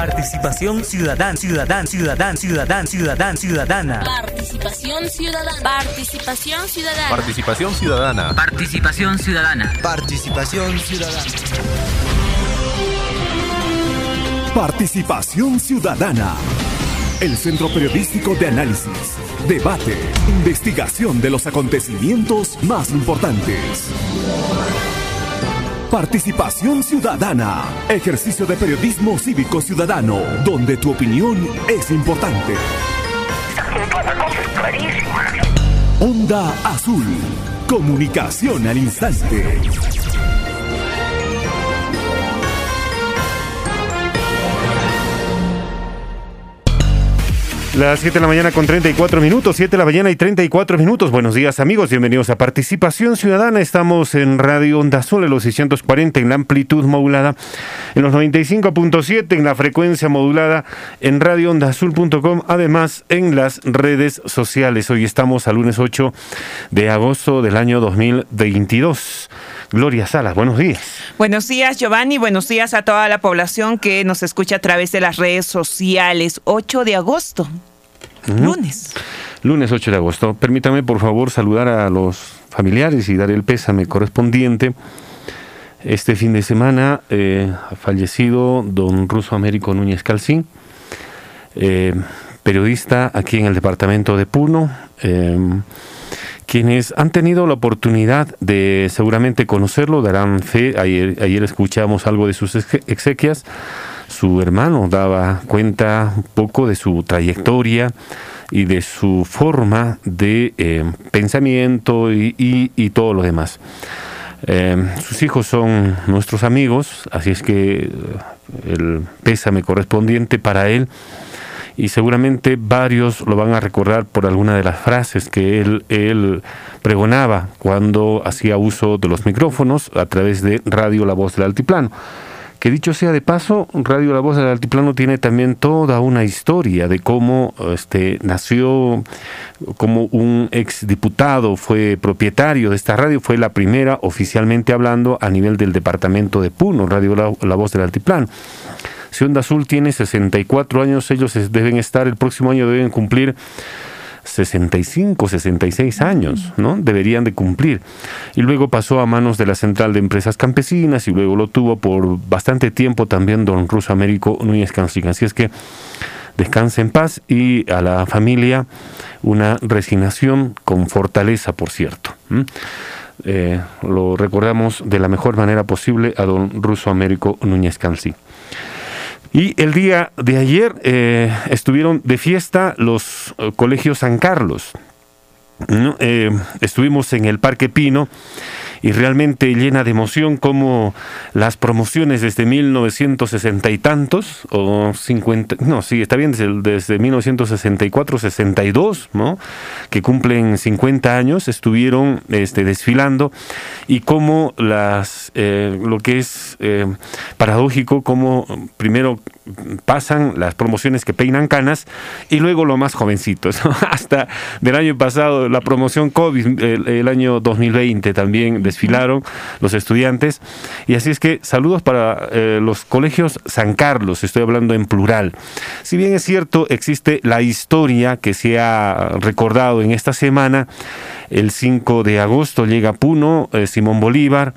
Participación ciudadana, ciudadana, ciudadana, ciudadana, ciudadana, ciudadana. Participación ciudadana. Participación ciudadana. Participación ciudadana. Participación ciudadana. Participación ciudadana. Participación ciudadana. El centro periodístico de análisis, debate, investigación de los acontecimientos más importantes. Participación ciudadana. Ejercicio de periodismo cívico ciudadano, donde tu opinión es importante. Onda Azul. Comunicación al instante. Las 7 de la mañana con 34 minutos, 7 de la mañana y 34 minutos. Buenos días amigos, bienvenidos a Participación Ciudadana. Estamos en Radio Onda Azul, en los 640 en la amplitud modulada, en los 95.7 en la frecuencia modulada, en radioondazul.com, además en las redes sociales. Hoy estamos al lunes 8 de agosto del año 2022. Gloria Salas, buenos días. Buenos días, Giovanni. Buenos días a toda la población que nos escucha a través de las redes sociales. 8 de agosto, lunes. Lunes 8 de agosto. Permítame, por favor, saludar a los familiares y dar el pésame correspondiente. Este fin de semana eh, ha fallecido don Ruso Américo Núñez Calcín, eh, periodista aquí en el departamento de Puno. Eh, quienes han tenido la oportunidad de seguramente conocerlo darán fe. Ayer, ayer escuchamos algo de sus exequias. Su hermano daba cuenta un poco de su trayectoria y de su forma de eh, pensamiento y, y, y, todo lo demás. Eh, sus hijos son nuestros amigos, así es que eh, el pésame correspondiente para él y seguramente varios lo van a recordar por alguna de las frases que él, él pregonaba cuando hacía uso de los micrófonos a través de Radio La Voz del Altiplano. Que dicho sea de paso, Radio La Voz del Altiplano tiene también toda una historia de cómo este, nació como un exdiputado, fue propietario de esta radio, fue la primera oficialmente hablando a nivel del departamento de Puno, Radio La, la Voz del Altiplano. Si Onda Azul tiene 64 años, ellos deben estar, el próximo año deben cumplir 65, 66 años, ¿no? Deberían de cumplir. Y luego pasó a manos de la Central de Empresas Campesinas y luego lo tuvo por bastante tiempo también don Ruso Américo Núñez Cancín. Así es que descanse en paz y a la familia una resignación con fortaleza, por cierto. Eh, lo recordamos de la mejor manera posible a don Ruso Américo Núñez Cancín. Y el día de ayer eh, estuvieron de fiesta los eh, colegios San Carlos. Eh, estuvimos en el Parque Pino y realmente llena de emoción como las promociones desde 1960 y tantos, o 50, no, sí, está bien, desde, desde 1964, 62, ¿no? que cumplen 50 años, estuvieron este, desfilando y como las, eh, lo que es eh, paradójico, como primero pasan las promociones que peinan canas y luego lo más jovencitos, hasta del año pasado, la promoción COVID, el, el año 2020 también desfilaron los estudiantes. Y así es que saludos para eh, los colegios San Carlos, estoy hablando en plural. Si bien es cierto, existe la historia que se ha recordado en esta semana, el 5 de agosto llega a Puno, eh, Simón Bolívar,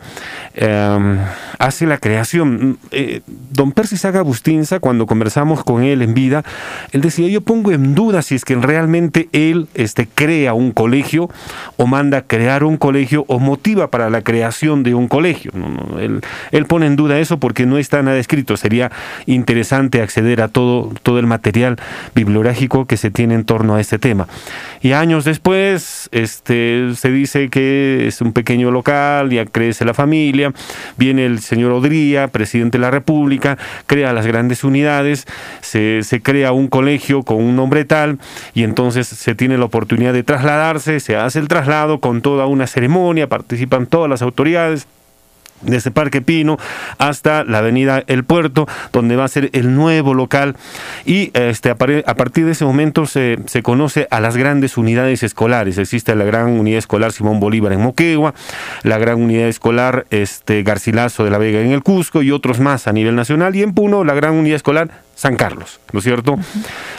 eh, hace la creación. Eh, don Percy Saga Bustinza, cuando conversamos con él en vida, él decía, yo pongo en duda si es que realmente él este, crea un colegio o manda crear un colegio o motiva para la creación de un colegio. Él, él, pone en duda eso porque no está nada escrito. Sería interesante acceder a todo, todo el material bibliográfico que se tiene en torno a este tema. Y años después, este, se dice que es un pequeño local, ya crece la familia, viene el señor Odría, presidente de la República, crea las grandes unidades, se, se crea un colegio con un nombre tal y entonces se tiene la oportunidad de trasladarse, se hace el traslado con toda una ceremonia, participan todas las autoridades desde Parque Pino hasta la avenida El Puerto, donde va a ser el nuevo local. Y este, a partir de ese momento se, se, conoce a las grandes unidades escolares. Existe la gran unidad escolar Simón Bolívar en Moquegua, la gran unidad escolar este, Garcilaso de la Vega en el Cusco y otros más a nivel nacional. Y en Puno, la gran unidad escolar San Carlos, ¿no es cierto?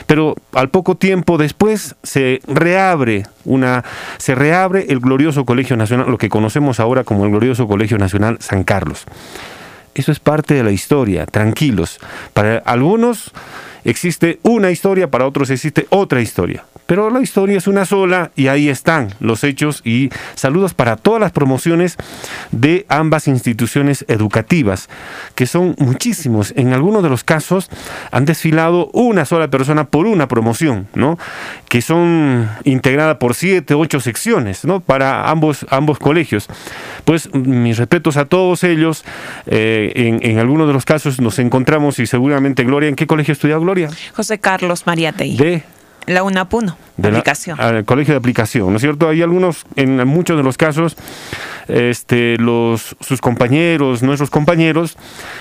Pero al poco tiempo después se reabre una se reabre el glorioso Colegio Nacional, lo que conocemos ahora como el glorioso Colegio Nacional San Carlos. Eso es parte de la historia, tranquilos. Para algunos existe una historia, para otros existe otra historia. Pero la historia es una sola y ahí están los hechos y saludos para todas las promociones de ambas instituciones educativas, que son muchísimos. En algunos de los casos han desfilado una sola persona por una promoción, ¿no? Que son integradas por siete, ocho secciones, ¿no? Para ambos, ambos colegios. Pues mis respetos a todos ellos. Eh, en, en algunos de los casos nos encontramos y seguramente Gloria, ¿en qué colegio estudió Gloria? José Carlos Mariatei. De La UNAPUNO, de la- aplicación. al colegio de aplicación, ¿no es cierto? Hay algunos, en muchos de los casos, este, los, sus compañeros, nuestros compañeros,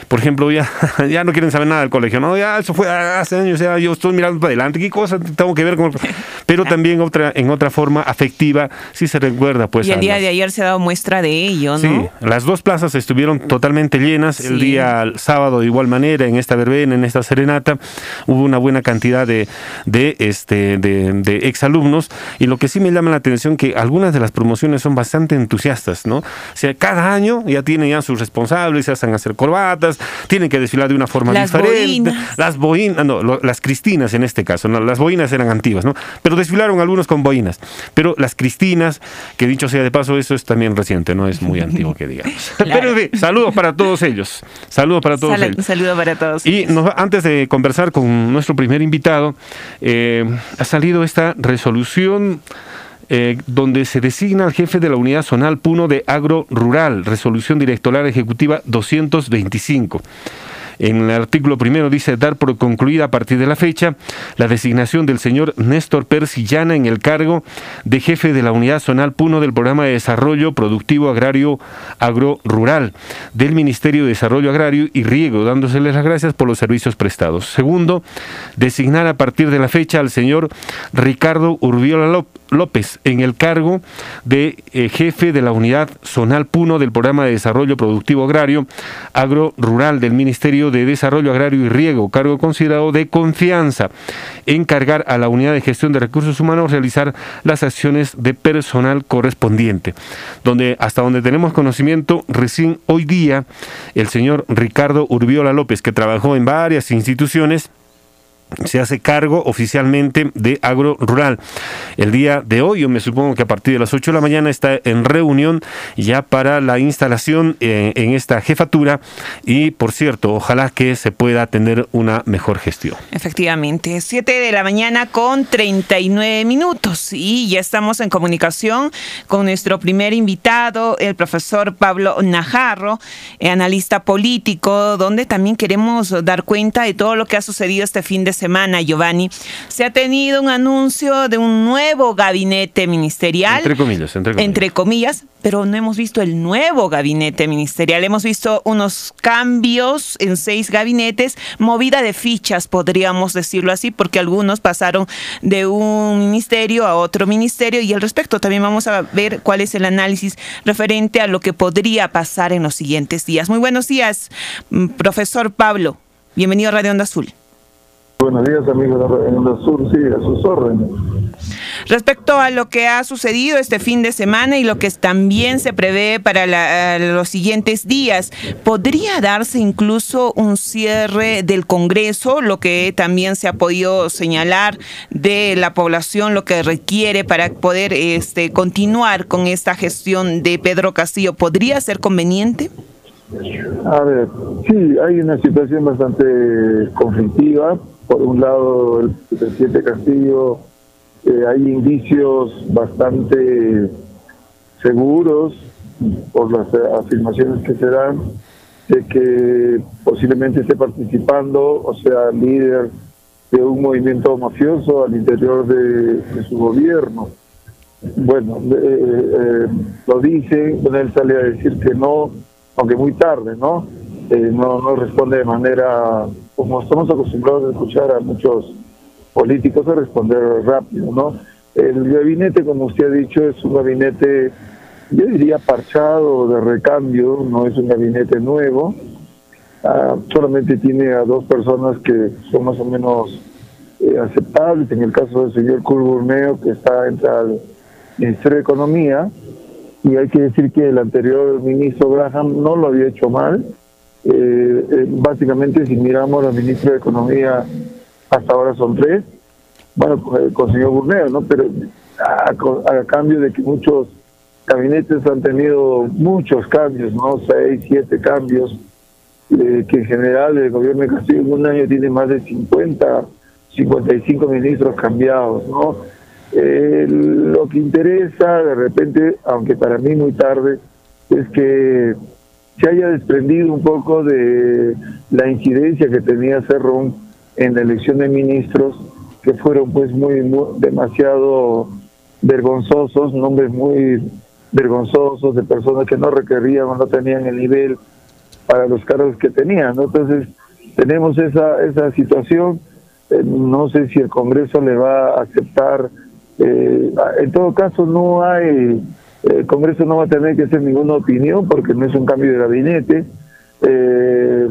por ejemplo, ya, ya no quieren saber nada del colegio, no, ya eso fue hace años, ya yo estoy mirando para adelante, qué cosa tengo que ver con... Pero también otra, en otra forma afectiva, sí se recuerda, pues... y el día las- de ayer se ha dado muestra de ello, ¿no? Sí, las dos plazas estuvieron totalmente llenas. El día sábado de igual manera, en esta verbena, en esta serenata, hubo una buena cantidad de, de, este, de, de exalumnos. Y lo que sí me llama la atención que algunas de las promociones son bastante entusiastas, ¿no? O sea, cada año ya tienen ya sus responsables, se hacen hacer corbatas, tienen que desfilar de una forma Las diferente. boinas. Las boinas, no, lo- las cristinas en este caso, ¿no? las boinas eran antiguas, ¿no? Pero desfilaron algunos con boinas. Pero las cristinas, que dicho sea de paso, eso es también reciente, no es muy antiguo que digamos. Pero en fin, saludos para todos ellos. Saludos para todos ellos. un saludo para todos. Y nos antes de conversar con nuestro primer invitado, eh, ha salido esta resolución eh, donde se designa al jefe de la unidad zonal Puno de Agro Rural, resolución directoral ejecutiva 225. En el artículo primero dice dar por concluida a partir de la fecha la designación del señor Néstor Persillana en el cargo de jefe de la unidad zonal Puno del programa de desarrollo productivo agrario agro-rural del Ministerio de Desarrollo Agrario y Riego, dándoseles las gracias por los servicios prestados. Segundo, designar a partir de la fecha al señor Ricardo Urbiola Ló- López en el cargo de eh, jefe de la unidad zonal Puno del programa de desarrollo productivo agrario agro-rural del Ministerio de Desarrollo Agrario y Riego, cargo considerado de confianza, encargar a la unidad de gestión de recursos humanos realizar las acciones de personal correspondiente, donde hasta donde tenemos conocimiento, recién hoy día el señor Ricardo Urbiola López, que trabajó en varias instituciones, se hace cargo oficialmente de agro rural. El día de hoy, yo me supongo que a partir de las 8 de la mañana está en reunión ya para la instalación eh, en esta jefatura y por cierto, ojalá que se pueda tener una mejor gestión. Efectivamente, 7 de la mañana con 39 minutos y ya estamos en comunicación con nuestro primer invitado, el profesor Pablo Najarro, eh, analista político, donde también queremos dar cuenta de todo lo que ha sucedido este fin de semana, Giovanni. Se ha tenido un anuncio de un nuevo gabinete ministerial. Entre comillas, entre comillas. Entre comillas, pero no hemos visto el nuevo gabinete ministerial. Hemos visto unos cambios en seis gabinetes, movida de fichas, podríamos decirlo así, porque algunos pasaron de un ministerio a otro ministerio y al respecto también vamos a ver cuál es el análisis referente a lo que podría pasar en los siguientes días. Muy buenos días, mm, profesor Pablo. Bienvenido a Radio Onda Azul. Buenos días, amigos de la Onda Sur, sí, a sus órdenes. Respecto a lo que ha sucedido este fin de semana y lo que también se prevé para la- eh, los siguientes días, ¿podría darse incluso un cierre del Congreso, lo que también se ha podido señalar de la población, lo que requiere para poder este, continuar con esta gestión de Pedro Castillo? ¿Podría ser conveniente? A ver, sí, hay una situación bastante conflictiva. Por un lado, el presidente Castillo, eh, hay indicios bastante seguros por las eh, afirmaciones que se dan de que posiblemente esté participando, o sea, líder de un movimiento mafioso al interior de, su gobierno. Bueno, eh, lo dicen, bueno, él sale a decir que no, aunque muy tarde, no, no responde de manera, como estamos acostumbrados a escuchar a muchos políticos, a responder rápido, ¿no? El gabinete, como usted ha dicho, es un gabinete, yo diría parchado, de recambio, no es un gabinete nuevo. ah, solamente tiene a dos personas que son más o menos eh, aceptables, en el caso del señor Curburneo, que está entre el Ministerio de Economía, y hay que decir que el anterior ministro Graham no lo había hecho mal. Eh, eh, básicamente, si miramos los ministros de Economía, hasta ahora son tres, bueno, con el señor Burneo, ¿no? Pero a, cambio de que muchos gabinetes han tenido muchos cambios, ¿no? Seis, siete cambios, eh, que en general el gobierno de Castillo en un año tiene más de 50, 55 ministros cambiados, ¿no? Eh, lo que interesa de repente, aunque para mí muy tarde, es que se haya desprendido un poco de la incidencia que tenía Cerrón en la elección de ministros, que fueron pues muy, muy demasiado vergonzosos, nombres muy vergonzosos de personas que no requerían o no tenían el nivel para los cargos que tenían. Entonces, tenemos esa, esa situación. Eh, no sé si el Congreso le va a aceptar. Eh, en todo caso, no hay. El Congreso no va a tener que hacer ninguna opinión porque no es un cambio de gabinete eh,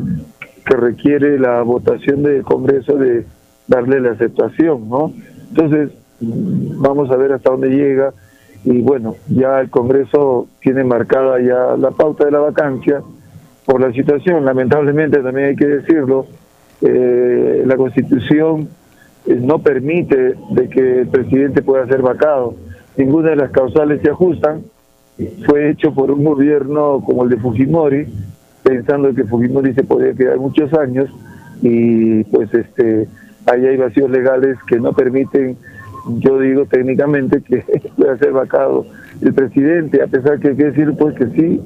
que requiere la votación del Congreso de darle la aceptación, ¿no? Entonces, vamos a ver hasta dónde llega y bueno, ya el Congreso tiene marcada ya la pauta de la vacancia por la situación, lamentablemente también hay que decirlo, eh, la Constitución eh, no permite de que el presidente pueda ser vacado, ninguna de las causales se ajustan, fue hecho por un gobierno como el de Fujimori, pensando que Fujimori se podía quedar muchos años y pues este ahí hay vacíos legales que no permiten yo digo técnicamente que puede ser vacado el presidente, a pesar que hay que decir pues que sí,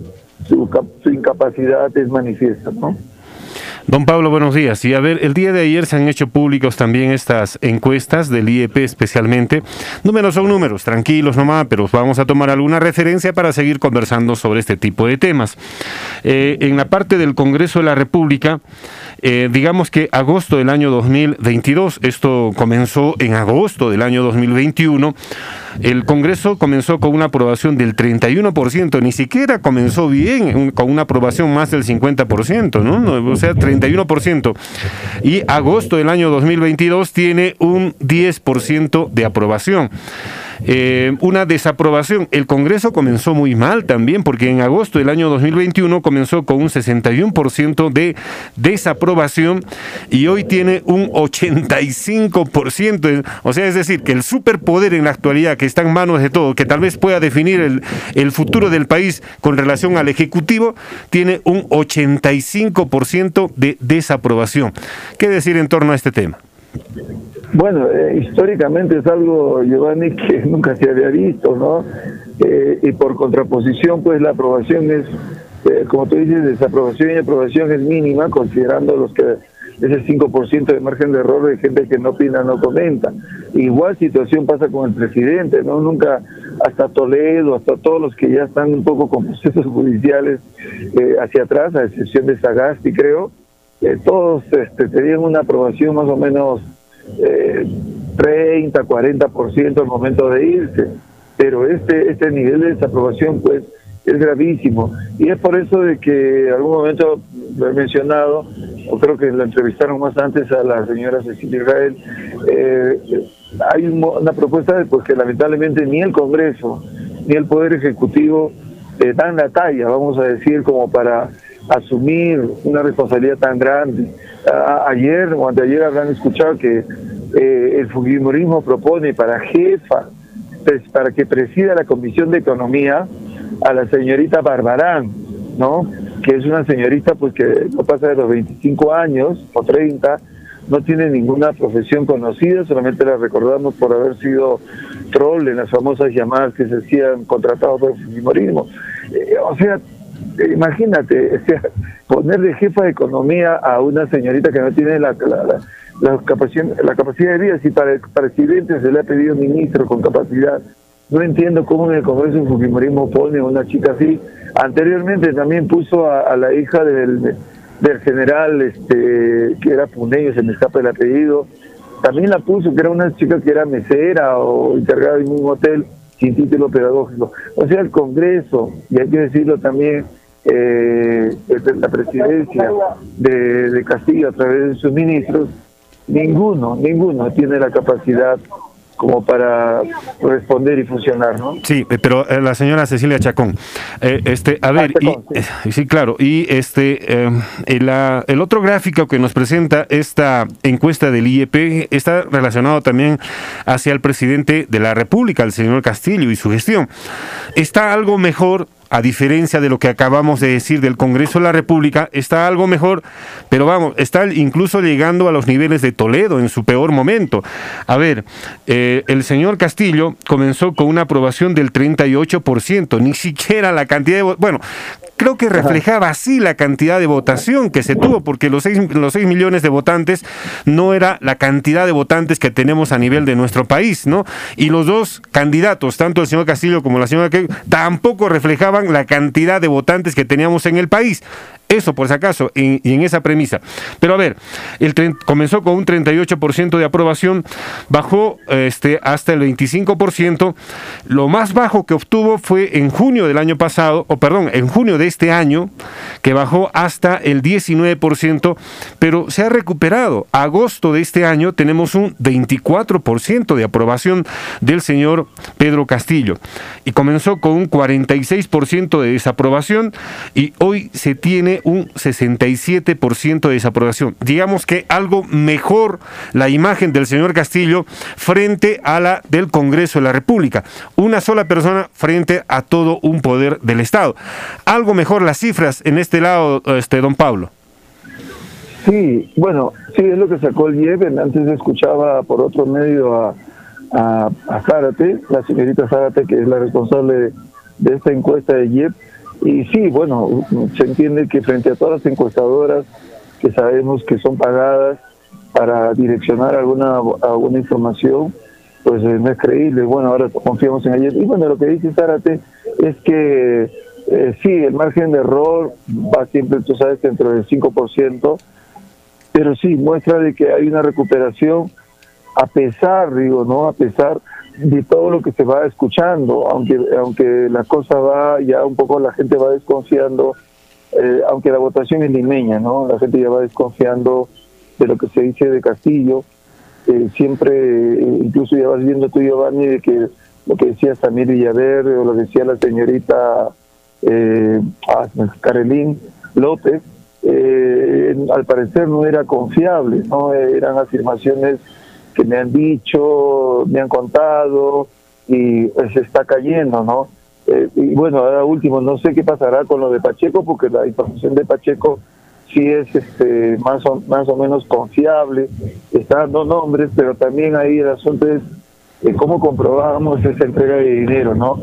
su, su incapacidad es manifiesta, ¿no? Don Pablo, buenos días. Y a ver, el día de ayer se han hecho públicos también estas encuestas del IEP especialmente. Números son números, tranquilos nomás, pero vamos a tomar alguna referencia para seguir conversando sobre este tipo de temas. Eh, en la parte del Congreso de la República, eh, digamos que agosto del año 2022, esto comenzó en agosto del año 2021, el Congreso comenzó con una aprobación del 31%, ni siquiera comenzó bien, con una aprobación más del 50%, ¿no? O sea, 31%. Y agosto del año 2022 tiene un 10% de aprobación. Eh, una desaprobación. El Congreso comenzó muy mal también, porque en agosto del año 2021 comenzó con un 61% de desaprobación y hoy tiene un 85%. O sea, es decir, que el superpoder en la actualidad, que está en manos de todos, que tal vez pueda definir el futuro del país con relación al Ejecutivo, tiene un 85% de desaprobación. ¿Qué decir en torno a este tema? Bueno, eh, históricamente es algo, Giovanni, que nunca se había visto, ¿no? Eh, y por contraposición, pues la aprobación es, eh, como tú dices, desaprobación y aprobación es mínima, considerando los que ese 5% de margen de error de gente que no opina, no comenta. Igual situación pasa con el presidente, ¿no? Nunca, hasta Toledo, hasta todos los que ya están un poco con procesos judiciales hacia atrás, a excepción de Sagasti, creo, todos este, tenían una aprobación más o menos eh, 30, 40% al momento de irse. Pero este, este nivel de desaprobación pues es gravísimo. Y es por eso de que en algún momento lo he mencionado, o creo que la entrevistaron más antes a la señora Cecilia Israel, eh, hay una propuesta de pues, que lamentablemente ni el Congreso ni el Poder Ejecutivo eh, dan la talla, vamos a decir, como para asumir una responsabilidad tan grande. ayer o anteayer habrán escuchado que eh, el Fujimorismo propone para jefa, para que presida la Comisión de Economía a la señorita Barbarán, ¿no? Que es una señorita pues que no pasa de los 25 años o 30, no tiene ninguna profesión conocida, solamente la recordamos por haber sido troll en las famosas llamadas que se hacían contratados por el Fujimorismo. Eh, o sea, imagínate, poner de jefa de economía a una señorita que no tiene la, la, capacidad, la capacidad de vida, si para el presidente se le ha pedido ministro con capacidad, no entiendo cómo en el Congreso el Fujimorismo pone a una chica así. Anteriormente también puso a, la hija del, del general, este que era Puneño, se me escapa el apellido, también la puso, que era una chica que era mesera o encargada en un hotel sin título pedagógico. O sea, el Congreso, y hay que decirlo también, eh, de la presidencia de, de Castillo a través de sus ministros, ninguno, ninguno tiene la capacidad como para responder y funcionar, ¿no? Sí, eh, pero eh, la señora Cecilia Chacón, eh, este, a ver, Chacón, y, eh, sí, claro, y este, eh, el, el otro gráfico que nos presenta esta encuesta del IEP está relacionado también hacia el presidente de la República, el señor Castillo y su gestión. Está algo mejor. A diferencia de lo que acabamos de decir del Congreso de la República, está algo mejor, pero vamos, está incluso llegando a los niveles de Toledo en su peor momento. A ver, eh, el señor Castillo comenzó con una aprobación del 38%, ni siquiera la cantidad de... vo- Bueno, creo que reflejaba así la cantidad de votación que se tuvo, porque los 6 los seis millones de votantes no era la cantidad de votantes que tenemos a nivel de nuestro país, ¿no? Y los dos candidatos, tanto el señor Castillo como la señora que tampoco reflejaban la cantidad de votantes que teníamos en el país. Eso, por si acaso, en- y en esa premisa. Pero a ver, comenzó con un 38% de aprobación, bajó este, hasta el 25%. Lo más bajo que obtuvo fue en junio del año pasado, o perdón, en junio de este año, que bajó hasta el 19%, pero se ha recuperado. Agosto de este año tenemos un 24% de aprobación del señor Pedro Castillo. Y comenzó con un 46% de desaprobación y hoy se tiene un 67% de desaprobación. Digamos que algo mejor la imagen del señor Castillo frente a la del Congreso de la República. Una sola persona frente a todo un poder del Estado. Algo mejor las cifras en este lado, este don Pablo. Sí, bueno, sí, es lo que sacó el IEP. Antes escuchaba por otro medio a, a, a Zárate, la señorita Zárate, que es la responsable de esta encuesta de IEP. Y sí, bueno, se entiende que frente a todas las encuestadoras que sabemos que son pagadas para direccionar alguna, alguna información, pues eh, no es creíble. Bueno, ahora confiamos en ella. Y bueno, lo que dice Zárate es que eh, sí, el margen de error va siempre, tú sabes, dentro del 5%, pero sí muestra de que hay una recuperación a pesar, digo, ¿no? A pesar de todo lo que se va escuchando, aunque aunque la cosa va, ya un poco la gente va desconfiando, eh, aunque la votación es limeña, ¿no? La gente ya va desconfiando de lo que se dice de Castillo, eh, siempre, eh, incluso ya vas viendo tú, Giovanni, de que lo que decía Samir Villaverde o lo que decía la señorita eh, ah, Carolín López, eh, al parecer no era confiable, no eran afirmaciones que me han dicho, me han contado y se está cayendo, ¿no? Eh, y bueno, ahora último, no sé qué pasará con lo de Pacheco, porque la información de Pacheco sí es este más o, más o menos confiable, está dando nombres, pero también ahí el asunto es eh, cómo comprobamos esa entrega de dinero, ¿no?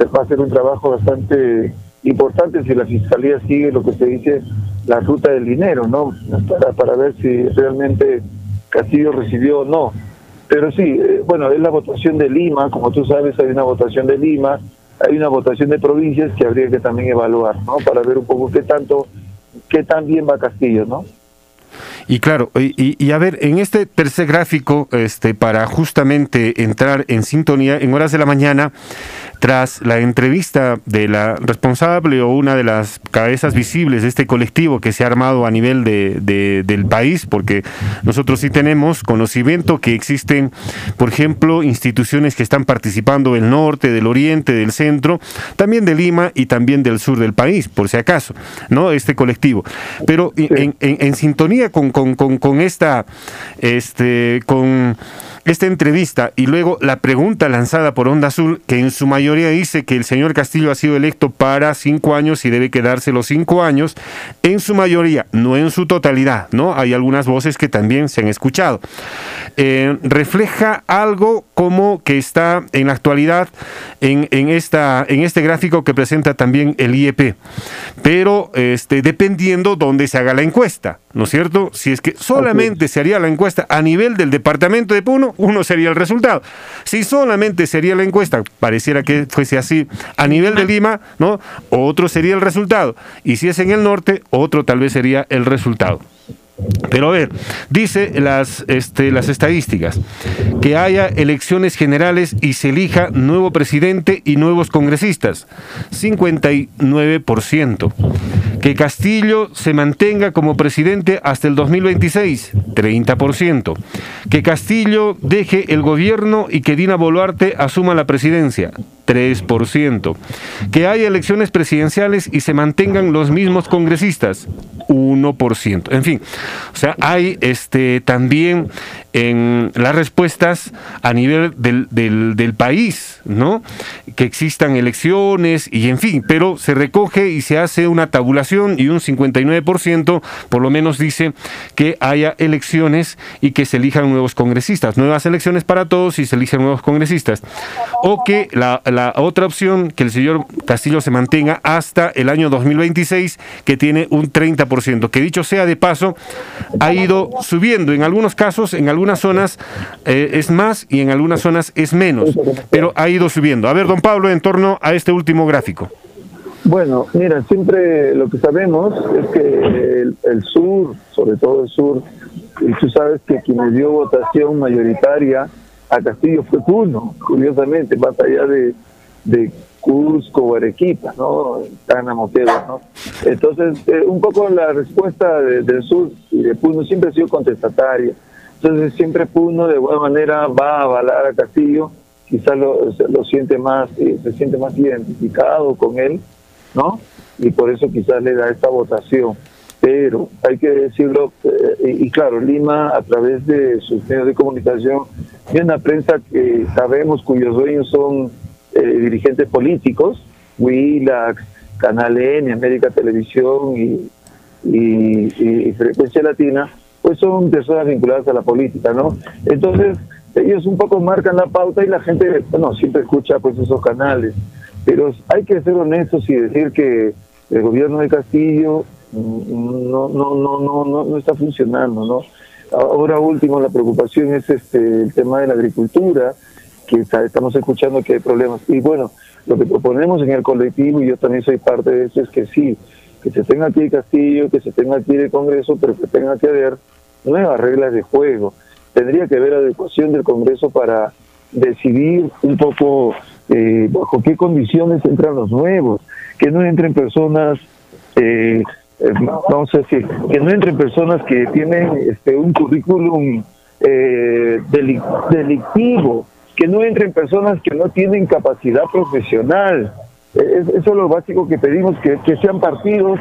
Va a hacer un trabajo bastante importante si la fiscalía sigue lo que se dice la ruta del dinero, ¿no? Para, para ver si realmente Castillo recibió no. Pero sí, eh, bueno, es la votación de Lima, como tú sabes, hay una votación de Lima, hay una votación de provincias que habría que también evaluar, ¿no? Para ver un poco qué tanto, qué tan bien va Castillo, ¿no? Y claro, y- y a ver, en este tercer gráfico, este, para justamente entrar en sintonía, en horas de la mañana, tras la entrevista de la responsable o una de las cabezas visibles de este colectivo que se ha armado a nivel de, de- del país, porque nosotros sí tenemos conocimiento que existen, por ejemplo, instituciones que están participando del norte, del oriente, del centro, también de Lima y también del sur del país, por si acaso, ¿no? Este colectivo. Pero en, en- en sintonía con, con- con- con esta, este, con esta entrevista y luego la pregunta lanzada por Onda Azul, que en su mayoría dice que el señor Castillo ha sido electo para cinco años y debe quedarse los cinco años, en su mayoría, no en su totalidad, ¿no? Hay algunas voces que también se han escuchado. Eh, refleja algo como que está en la actualidad en, en esta, en este gráfico que presenta también el IEP, pero este, dependiendo dónde se haga la encuesta, ¿no es cierto? Si es que solamente se haría la encuesta a nivel del departamento de Puno, uno sería el resultado. Si solamente sería la encuesta, pareciera que fuese así, a nivel de Lima, ¿no? Otro sería el resultado. Y si es en el norte, otro tal vez sería el resultado. Pero a ver, dice las, este, las estadísticas, que haya elecciones generales y se elija nuevo presidente y nuevos congresistas, 59%. Que Castillo se mantenga como presidente hasta el 2026, 30%. Que Castillo deje el gobierno y que Dina Boluarte asuma la presidencia, 3%. Que haya elecciones presidenciales y se mantengan los mismos congresistas, 1%. En fin, o sea, hay este también en las respuestas a nivel del, del, del, país, ¿no? Que existan elecciones y en fin, pero se recoge y se hace una tabulación y un 59% por lo menos dice que haya elecciones y que se elijan nuevos congresistas, nuevas elecciones para todos y se eligen nuevos congresistas. O que la, otra opción, que el señor Castillo se mantenga hasta el año 2026, que tiene un 30%, que dicho sea de paso, ha ido subiendo en algunos casos, en algunas zonas eh, es más y en algunas zonas es menos, pero ha ido subiendo. A ver, don Pablo, en torno a este último gráfico. Bueno, mira, siempre lo que sabemos es que el, el sur, sobre todo el sur, y tú sabes que quien dio votación mayoritaria a Castillo fue Puno, curiosamente, más allá de, de Cusco Arequipa, ¿no? Tana Moquegua, ¿no? Entonces, eh, un poco la respuesta de, del sur y de Puno siempre ha sido contestataria. Entonces siempre Puno de alguna manera va a avalar a Castillo, quizás lo, lo siente más, eh, se siente más identificado con él, ¿no? Y por eso quizás le da esta votación. Pero hay que decirlo, eh, y, y, claro, Lima a través de sus medios de comunicación tiene una prensa que sabemos cuyos dueños son eh, dirigentes políticos, Willax, Canal N, América Televisión y, y, y Frecuencia Latina, pues son personas vinculadas a la política, ¿no? Entonces, ellos un poco marcan la pauta y la gente, bueno, siempre escucha pues esos canales, pero hay que ser honestos y decir que el gobierno de Castillo no, no, no, no, no, no está funcionando, ¿no? Ahora último, la preocupación es este el tema de la agricultura, que estamos escuchando que hay problemas. Y bueno, lo que proponemos en el colectivo, y yo también soy parte de eso, es que sí, que se tenga aquí el Castillo, que se tenga aquí el Congreso, pero que tenga que haber nuevas reglas de juego. Tendría que haber adecuación del Congreso para decidir un poco eh, bajo qué condiciones entran los nuevos, que no entren personas, eh, eh, vamos a decir, que no entren personas que tienen este, un currículum eh, delictivo, que no entren personas que no tienen capacidad profesional, eso es lo básico que pedimos, que, que sean partidos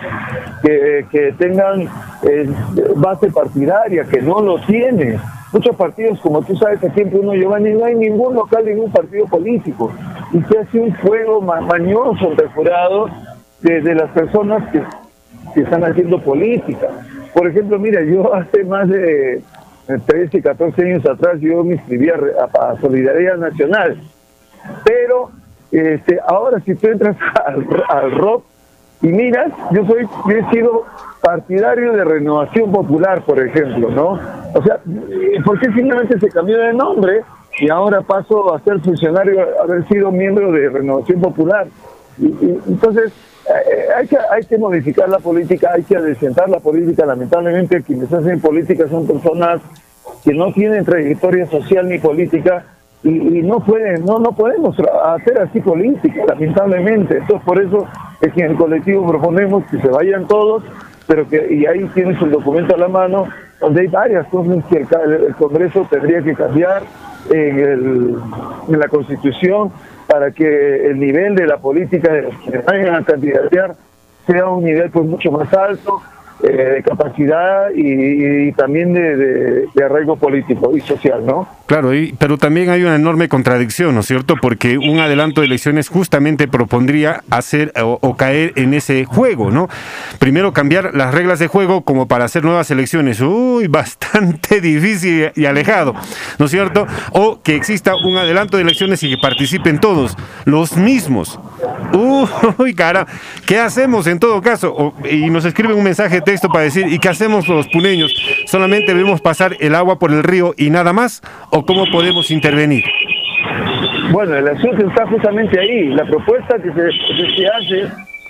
que, que tengan eh, base partidaria, que no lo tiene. Muchos partidos, como tú sabes, aquí en Puno Giovanni no hay ningún local, ningún partido político. Y se hace un fuego ma mañoso, perforado, de, de, las personas que, que están haciendo política. Por ejemplo, mira, yo hace más de 13, 14 años atrás, yo me inscribí a, a, Solidaridad Nacional. Pero este, ahora si tú entras al, rock y miras, yo soy, yo he sido partidario de Renovación Popular, por ejemplo, ¿no? O sea, ¿por qué finalmente se cambió de nombre y ahora paso a ser funcionario, a haber sido miembro de Renovación Popular? Y, y, entonces, eh, hay, que, hay que modificar la política, hay que adecentar la política. Lamentablemente, quienes hacen política son personas que no tienen trayectoria social ni política y, y, no pueden, no, no podemos hacer así política, lamentablemente. Entonces por eso es que en el colectivo proponemos que se vayan todos, pero que, y ahí tienes el documento a la mano, donde hay varias cosas que el, el Congreso tendría que cambiar en, el, en la Constitución para que el nivel de la política de los que vayan a candidatear sea un nivel pues mucho más alto, eh, de capacidad y, también de, de, de, arraigo político y social, ¿no? Claro, y, pero también hay una enorme contradicción, ¿no es cierto? Porque un adelanto de elecciones justamente propondría hacer o, caer en ese juego, ¿no? Primero cambiar las reglas de juego como para hacer nuevas elecciones. Uy, bastante difícil y alejado, ¿no es cierto? O que exista un adelanto de elecciones y que participen todos, los mismos. Uy, cara, ¿qué hacemos en todo caso? Y nos escriben un mensaje de texto para decir, ¿y qué hacemos los puneños? ¿Solamente debemos pasar el agua por el río y nada más? ¿O cómo podemos intervenir? Bueno, el asunto está justamente ahí. La propuesta que se, que se hace,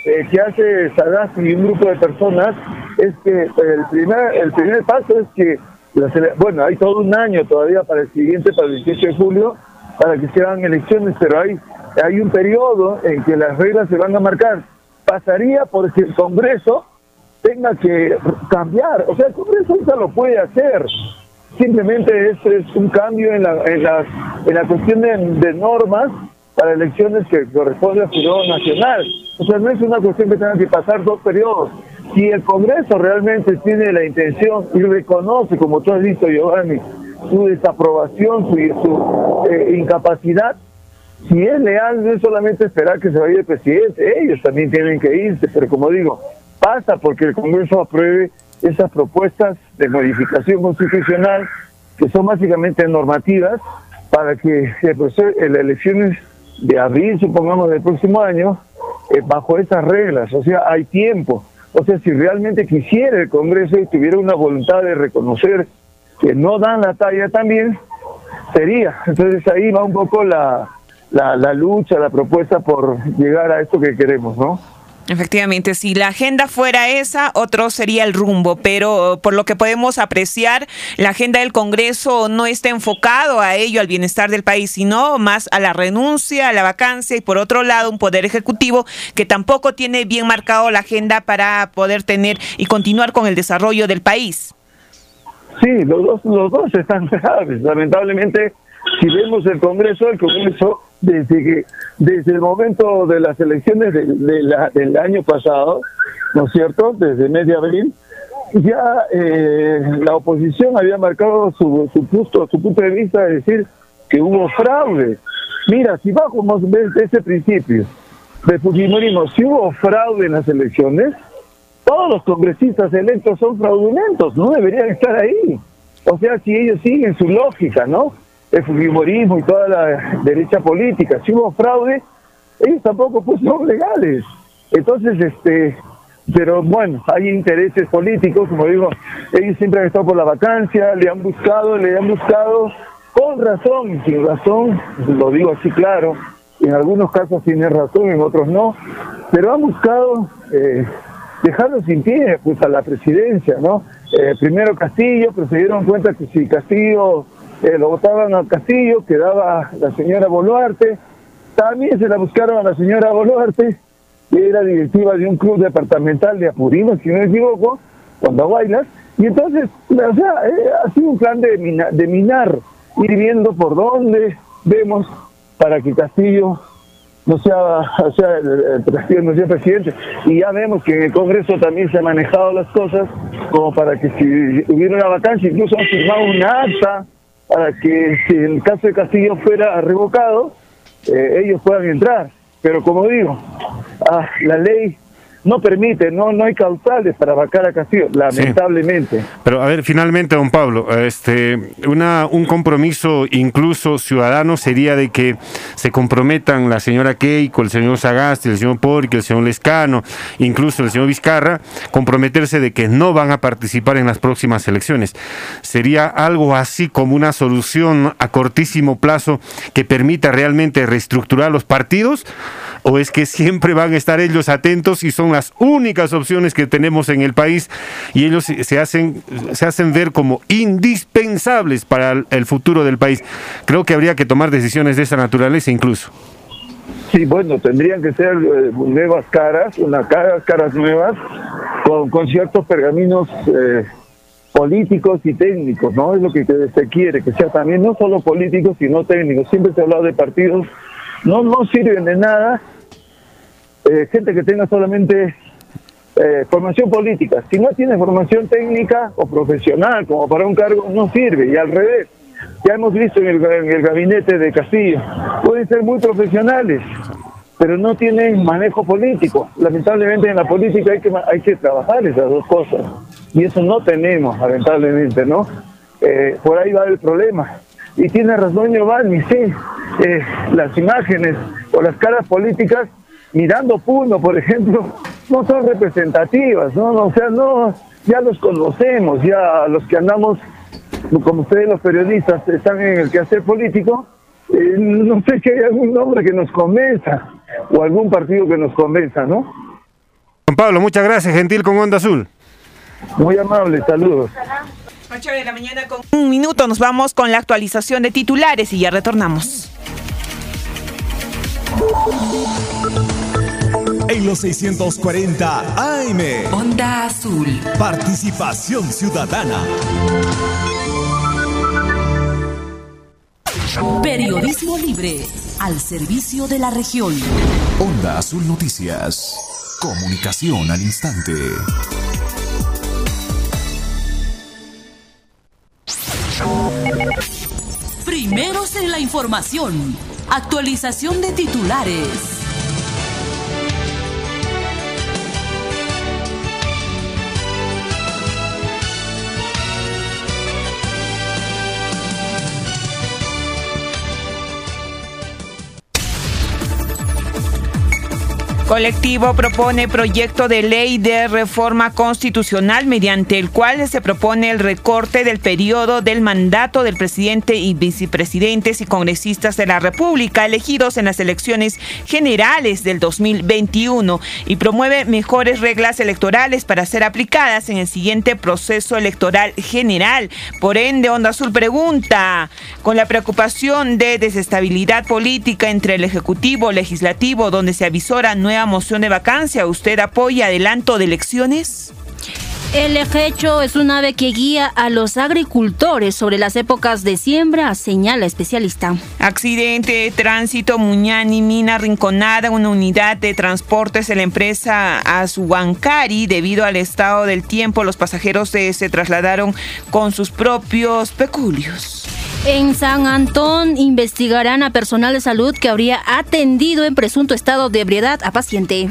eh, que hace Sagasti y un grupo de personas, es que el primer, el primer paso es que, bueno, hay todo un año todavía para el siguiente, para el 18 de julio, para que se hagan elecciones, pero hay, hay un periodo en que las reglas se van a marcar. Pasaría porque el Congreso tenga que cambiar, o sea, el Congreso ya lo puede hacer. Simplemente es, un cambio en la, en la, en la cuestión de, normas para elecciones que corresponde al periodo nacional. O sea, no es una cuestión que tenga que pasar dos periodos. Si el Congreso realmente tiene la intención y reconoce, como tú has dicho, Giovanni, su desaprobación, su, su eh, incapacidad, si es leal, no es solamente esperar que se vaya el presidente, ellos también tienen que irse, pero como digo, pasa porque el Congreso apruebe esas propuestas de modificación constitucional que son básicamente normativas para que el proceso, las elecciones de abril, supongamos, del próximo año, eh, bajo esas reglas, o sea, hay tiempo. O sea, si realmente quisiera el Congreso y tuviera una voluntad de reconocer que no dan la talla también, sería. Entonces ahí va un poco la, la lucha, la propuesta por llegar a esto que queremos, ¿no? Efectivamente, si la agenda fuera esa, otro sería el rumbo, pero por lo que podemos apreciar, la agenda del Congreso no está enfocado a ello, al bienestar del país, sino más a la renuncia, a la vacancia y por otro lado un poder ejecutivo que tampoco tiene bien marcado la agenda para poder tener y continuar con el desarrollo del país. Sí, los dos, los dos están graves. Lamentablemente, si vemos el Congreso, el Congreso desde que desde el momento de las elecciones de, del año pasado, ¿no es cierto? Desde medio abril, ya eh, la oposición había marcado su, su, punto, su punto de vista de decir que hubo fraude. Mira, si bajamos desde ese principio de Fujimorismo, si hubo fraude en las elecciones, todos los congresistas electos son fraudulentos, no deberían estar ahí. O sea, si ellos siguen su lógica, ¿no? El fujimorismo y toda la derecha política. Si hubo fraude, ellos tampoco pues, son legales. Entonces, este, pero bueno, hay intereses políticos, como digo, ellos siempre han estado por la vacancia, le han buscado, le han buscado, con razón sin razón, lo digo así claro, en algunos casos tiene razón, en otros no, pero han buscado eh, dejarlo sin pie pues a la presidencia, ¿no? Eh, primero Castillo, pero se dieron cuenta que si Castillo eh, lo votaban al Castillo, quedaba la señora Boluarte, también se la buscaron a la señora Boluarte, que era directiva de un club departamental de Apurímac, si no me equivoco, cuando bailas, y entonces, o sea, eh, ha sido un plan de, de minar, ir viendo por dónde vemos para que Castillo no sea, o sea el, Castillo no sea presidente. Y ya vemos que en el Congreso también se han manejado las cosas como para que si hubiera una vacancia, incluso han firmado una acta para que si el caso de Castillo fuera revocado, eh, ellos puedan entrar. Pero como digo, ah, la ley no permite, no no hay causales para vacar a Castillo, lamentablemente. Pero a ver, finalmente, don Pablo, este, una, un compromiso incluso ciudadano sería de que se comprometan la señora Keiko, el señor Sagasti, el señor Porqui, el señor Lescano, incluso el señor Vizcarra, comprometerse de que no van a participar en las próximas elecciones. Sería algo así como una solución a cortísimo plazo que permita realmente reestructurar los partidos, o es que siempre van a estar ellos atentos y son las únicas opciones que tenemos en el país y ellos se hacen, se hacen ver como indispensables para el futuro del país. Creo que habría que tomar decisiones de esa naturaleza incluso. Sí, bueno, tendrían que ser eh, nuevas caras, una cara, caras nuevas, con, con ciertos pergaminos eh, políticos y técnicos, ¿no? Es lo que se quiere, que sea también no solo políticos, sino técnicos. Siempre se ha hablado de partidos, no, no sirven de nada eh, gente que tenga solamente eh, formación política. Si no tiene formación técnica o profesional como para un cargo, no sirve. Y al revés, ya hemos visto en el, gabinete de Castillo, pueden ser muy profesionales, pero no tienen manejo político. Lamentablemente en la política hay que, hay que trabajar esas dos cosas. Y eso no tenemos, lamentablemente, ¿no? Eh, por ahí va el problema. Y tiene razón Giovanni, sí, las imágenes o las caras políticas mirando Puno, por ejemplo, no son representativas, ¿no? O sea, no, ya los conocemos, ya los que andamos, como ustedes los periodistas están en el quehacer político, eh, no sé si hay algún nombre que nos convenza o algún partido que nos convenza, ¿no? Juan Pablo, muchas gracias, gentil con Onda Azul. Muy amable, saludos. 8 de la mañana con un minuto nos vamos con la actualización de titulares y ya retornamos. En los 640 AM. Onda Azul. Participación ciudadana. Periodismo libre al servicio de la región. Onda Azul Noticias. Comunicación al instante. Primeros en la información. Actualización de titulares. Colectivo propone proyecto de ley de reforma constitucional mediante el cual se propone el recorte del periodo del mandato del presidente y vicepresidentes y congresistas de la República elegidos en las elecciones generales del 2021 y promueve mejores reglas electorales para ser aplicadas en el siguiente proceso electoral general. Por ende, Onda Azul pregunta, con la preocupación de desestabilidad política entre el Ejecutivo Legislativo, donde se avisora nueva moción de vacancia, ¿usted apoya adelanto de elecciones? El ejecho es un ave que guía a los agricultores sobre las épocas de siembra, señala especialista. Accidente de tránsito Muñani, mina rinconada, una unidad de transportes de la empresa Azuancari. Debido al estado del tiempo, los pasajeros se, se trasladaron con sus propios peculios. En San Antón investigarán a personal de salud que habría atendido en presunto estado de ebriedad a paciente.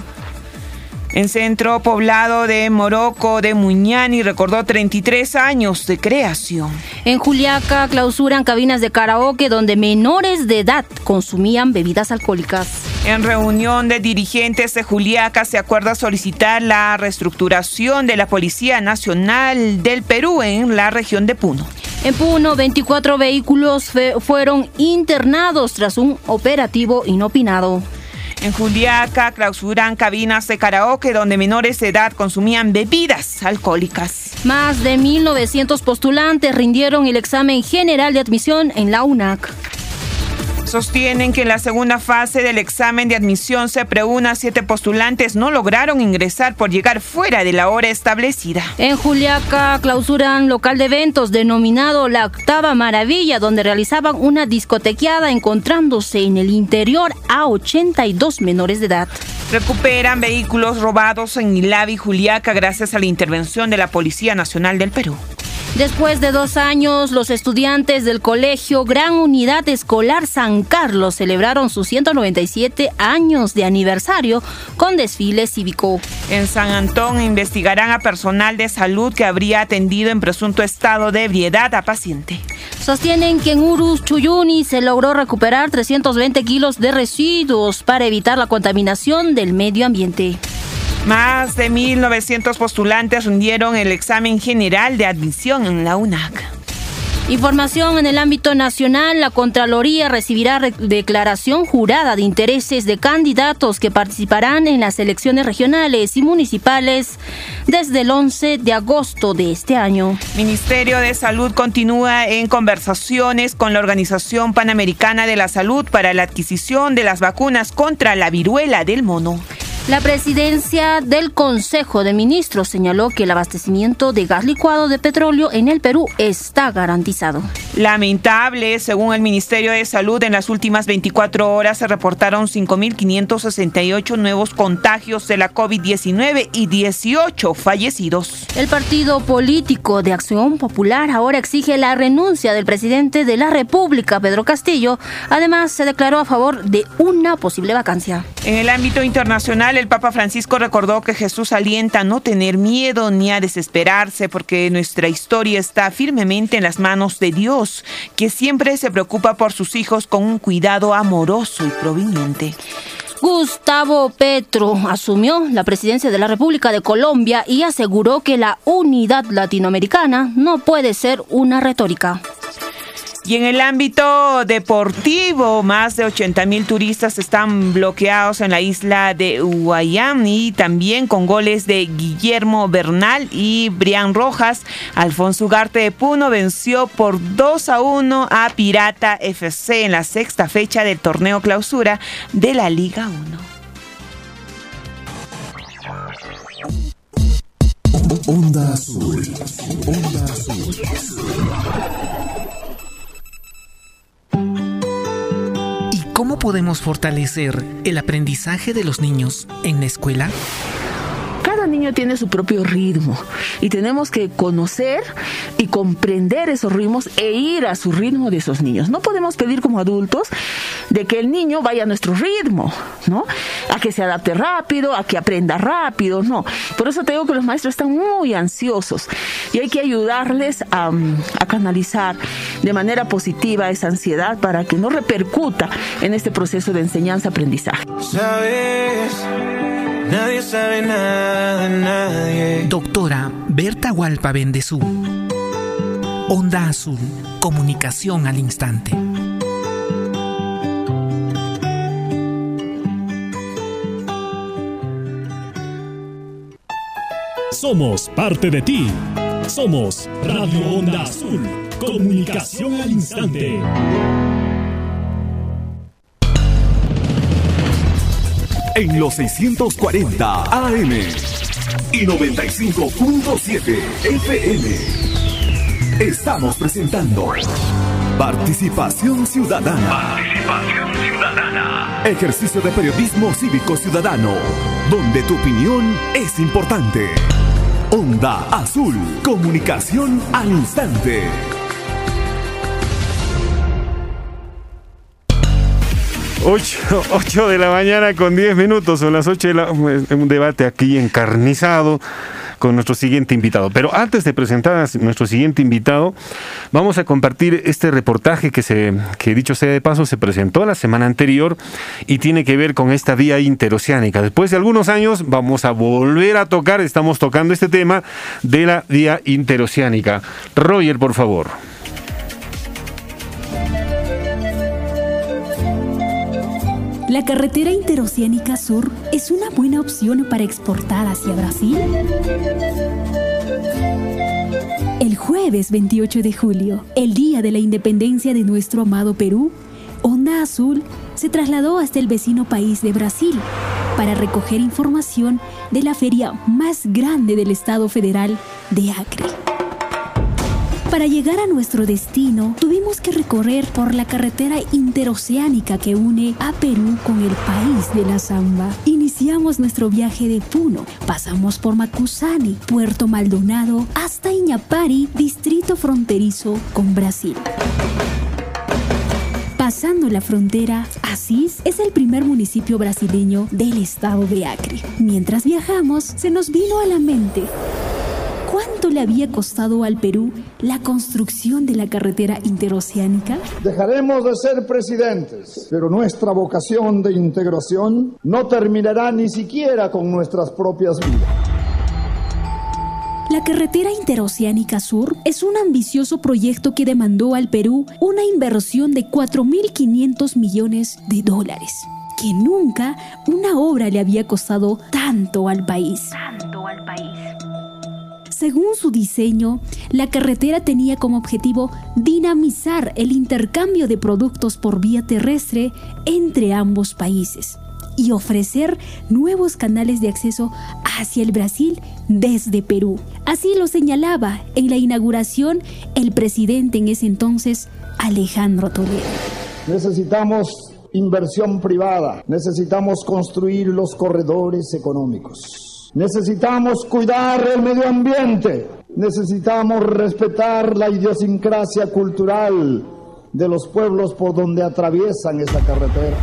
En centro poblado de Morocco de Muñani recordó 33 años de creación. En Juliaca clausuran cabinas de karaoke donde menores de edad consumían bebidas alcohólicas. En reunión de dirigentes de Juliaca se acuerda solicitar la reestructuración de la Policía Nacional del Perú en la región de Puno. En Puno, 24 vehículos fueron internados tras un operativo inopinado. En Juliaca clausuran cabinas de karaoke donde menores de edad consumían bebidas alcohólicas. Más de 1.900 postulantes rindieron el examen general de admisión en la UNAC. Sostienen que en la segunda fase del examen de admisión se preúna siete postulantes no lograron ingresar por llegar fuera de la hora establecida. En Juliaca clausuran local de eventos denominado La Octava Maravilla, donde realizaban una discotequeada encontrándose en el interior a 82 menores de edad. Recuperan vehículos robados en Ilavi Juliaca gracias a la intervención de la Policía Nacional del Perú. Después de dos años, los estudiantes del colegio Gran Unidad Escolar San Carlos celebraron sus 197 años de aniversario con desfile cívico. En San Antón investigarán a personal de salud que habría atendido en presunto estado de ebriedad a paciente. Sostienen que en Urus, Chuyuni, se logró recuperar 320 kilos de residuos para evitar la contaminación del medio ambiente. Más de 1.900 postulantes rindieron el examen general de admisión en la UNAC. Información en el ámbito nacional, la Contraloría recibirá declaración jurada de intereses de candidatos que participarán en las elecciones regionales y municipales desde el 11 de agosto de este año. Ministerio de Salud continúa en conversaciones con la Organización Panamericana de la Salud para la adquisición de las vacunas contra la viruela del mono. La presidencia del Consejo de Ministros señaló que el abastecimiento de gas licuado de petróleo en el Perú está garantizado. Lamentable, según el Ministerio de Salud, en las últimas 24 horas se reportaron 5.568 nuevos contagios de la COVID-19 y 18 fallecidos. El partido político de Acción Popular ahora exige la renuncia del presidente de la República, Pedro Castillo. Además, se declaró a favor de una posible vacancia. En el ámbito internacional, el Papa Francisco recordó que Jesús alienta a no tener miedo ni a desesperarse porque nuestra historia está firmemente en las manos de Dios, que siempre se preocupa por sus hijos con un cuidado amoroso y proveniente. Gustavo Petro asumió la presidencia de la República de Colombia y aseguró que la unidad latinoamericana no puede ser una retórica. Y en el ámbito deportivo, más de 80 mil turistas están bloqueados en la isla de Uayán y también con goles de Guillermo Bernal y Brian Rojas. Alfonso Ugarte de Puno venció por 2 a 1 a Pirata FC en la sexta fecha del torneo clausura de la Liga 1. Onda Azul. Onda Azul. ¿Cómo podemos fortalecer el aprendizaje de los niños en la escuela? Niño tiene su propio ritmo y tenemos que conocer y comprender esos ritmos e ir a su ritmo de esos niños. No podemos pedir como adultos de que el niño vaya a nuestro ritmo, ¿no? A que se adapte rápido, a que aprenda rápido, no. Por eso te digo que los maestros están muy ansiosos y hay que ayudarles a, a canalizar de manera positiva esa ansiedad para que no repercuta en este proceso de enseñanza-aprendizaje. Nadie sabe nada de nadie. Doctora Berta Hualpa Bendezú. Onda Azul. Comunicación al instante. Somos parte de ti. Somos Radio Onda Azul. Comunicación al instante. En los 640 AM y 95.7 FM. Estamos presentando Participación Ciudadana. Participación Ciudadana. Ejercicio de periodismo cívico ciudadano, donde tu opinión es importante. Onda Azul, comunicación al instante. 8, de la mañana con 10 minutos, son las 8 de la un debate aquí encarnizado con nuestro siguiente invitado. Pero antes de presentar a nuestro siguiente invitado, vamos a compartir este reportaje que se, que dicho sea de paso, se presentó la semana anterior y tiene que ver con esta vía interoceánica. Después de algunos años vamos a volver a tocar, estamos tocando este tema de la vía interoceánica. Roger, por favor. ¿La carretera interoceánica sur es una buena opción para exportar hacia Brasil? El jueves 28 de julio, el día de la independencia de nuestro amado Perú, Onda Azul se trasladó hasta el vecino país de Brasil para recoger información de la feria más grande del Estado federal de Acre. Para llegar a nuestro destino, tuvimos que recorrer por la carretera interoceánica que une a Perú con el país de la Zamba. Iniciamos nuestro viaje de Puno, pasamos por Macusani, Puerto Maldonado, hasta Iñapari, distrito fronterizo con Brasil. Pasando la frontera, Asís es el primer municipio brasileño del estado de Acre. Mientras viajamos, se nos vino a la mente ¿Cuánto le había costado al Perú la construcción de la carretera interoceánica? Dejaremos de ser presidentes, pero nuestra vocación de integración no terminará ni siquiera con nuestras propias vidas. La carretera interoceánica sur es un ambicioso proyecto que demandó al Perú una inversión de 4.500 millones de dólares, que nunca una obra le había costado tanto al país. Tanto al país. Según su diseño, la carretera tenía como objetivo dinamizar el intercambio de productos por vía terrestre entre ambos países y ofrecer nuevos canales de acceso hacia el Brasil desde Perú. Así lo señalaba en la inauguración el presidente en ese entonces, Alejandro Toledo. Necesitamos inversión privada, necesitamos construir los corredores económicos. Necesitamos cuidar el medio ambiente, necesitamos respetar la idiosincrasia cultural de los pueblos por donde atraviesan esa carretera.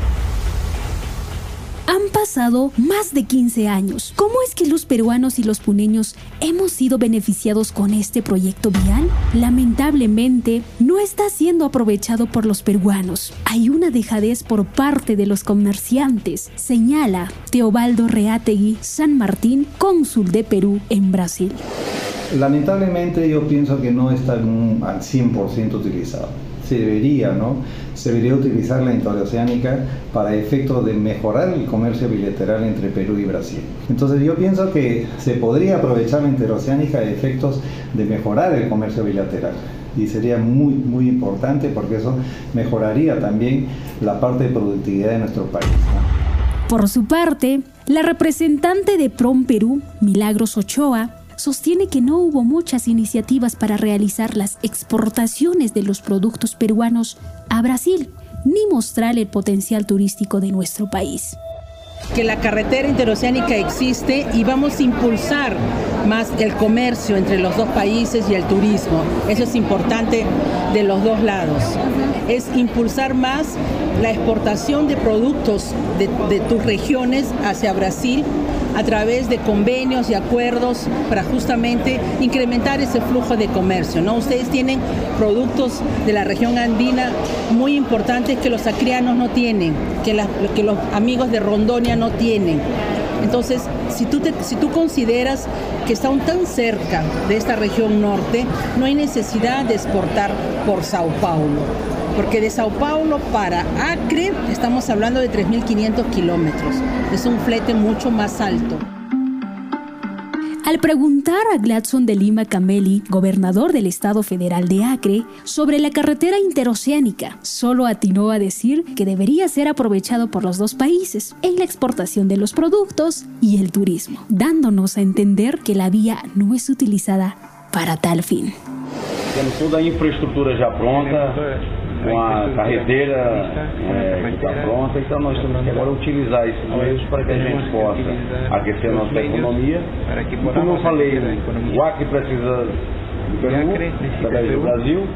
Han pasado más de 15 años. ¿Cómo es que los peruanos y los puneños hemos sido beneficiados con este proyecto vial? Lamentablemente, no está siendo aprovechado por los peruanos. Hay una dejadez por parte de los comerciantes, señala Teobaldo Reategui San Martín, cónsul de Perú en Brasil. Lamentablemente yo pienso que no está al 100% utilizado se debería, ¿no? Se debería utilizar la interoceánica para efectos de mejorar el comercio bilateral entre Perú y Brasil. Entonces yo pienso que se podría aprovechar la interoceánica a efectos de mejorar el comercio bilateral y sería muy muy importante porque eso mejoraría también la parte de productividad de nuestro país. Por su parte, la representante de PROM Perú, Milagros Ochoa, sostiene que no hubo muchas iniciativas para realizar las exportaciones de los productos peruanos a Brasil, ni mostrar el potencial turístico de nuestro país que la carretera interoceánica existe y vamos a impulsar más el comercio entre los dos países y el turismo. Eso es importante de los dos lados. Es impulsar más la exportación de productos de, de tus regiones hacia Brasil a través de convenios y acuerdos para justamente incrementar ese flujo de comercio. ¿no? Ustedes tienen productos de la región andina muy importantes que los acrianos no tienen, que, que los amigos de No tienen. Entonces, si tú, si tú consideras que están tan cerca de esta región norte, no hay necesidad de exportar por Sao Paulo porque de Sao Paulo para Acre estamos hablando de 3.500 kilómetros. Es un flete mucho más alto. Al preguntar a Gladson de Lima Cameli, gobernador del Estado Federal de Acre, sobre la carretera interoceánica, solo atinó a decir que debería ser aprovechado por los dos países en la exportación de los productos y el turismo, dándonos a entender que la vía no es utilizada para tal fin. Temos toda a infraestrutura já pronta, com a carreteira é, que está pronta, então nós temos que agora utilizar esses meios para que a gente possa aquecer a nossa economia. E como eu falei, o Acre precisa do Peru, através do Brasil,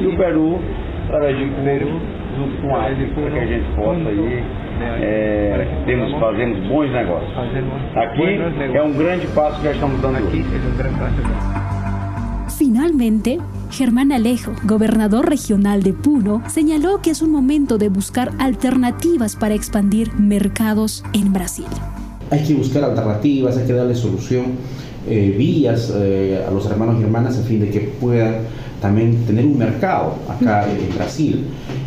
e o Peru, através de Peru, junto com a Acre, para que a gente possa aí é, temos, fazemos bons negócios. Aqui é um grande passo que já estamos dando aqui. Finalmente, Germán Alejo, gobernador regional de Puno, señaló que es un momento de buscar alternativas para expandir mercados en Brasil. Hay que buscar alternativas, hay que darle solución, eh, vías eh, a los hermanos y hermanas a fin de que puedan también tener un mercado acá en Brasil.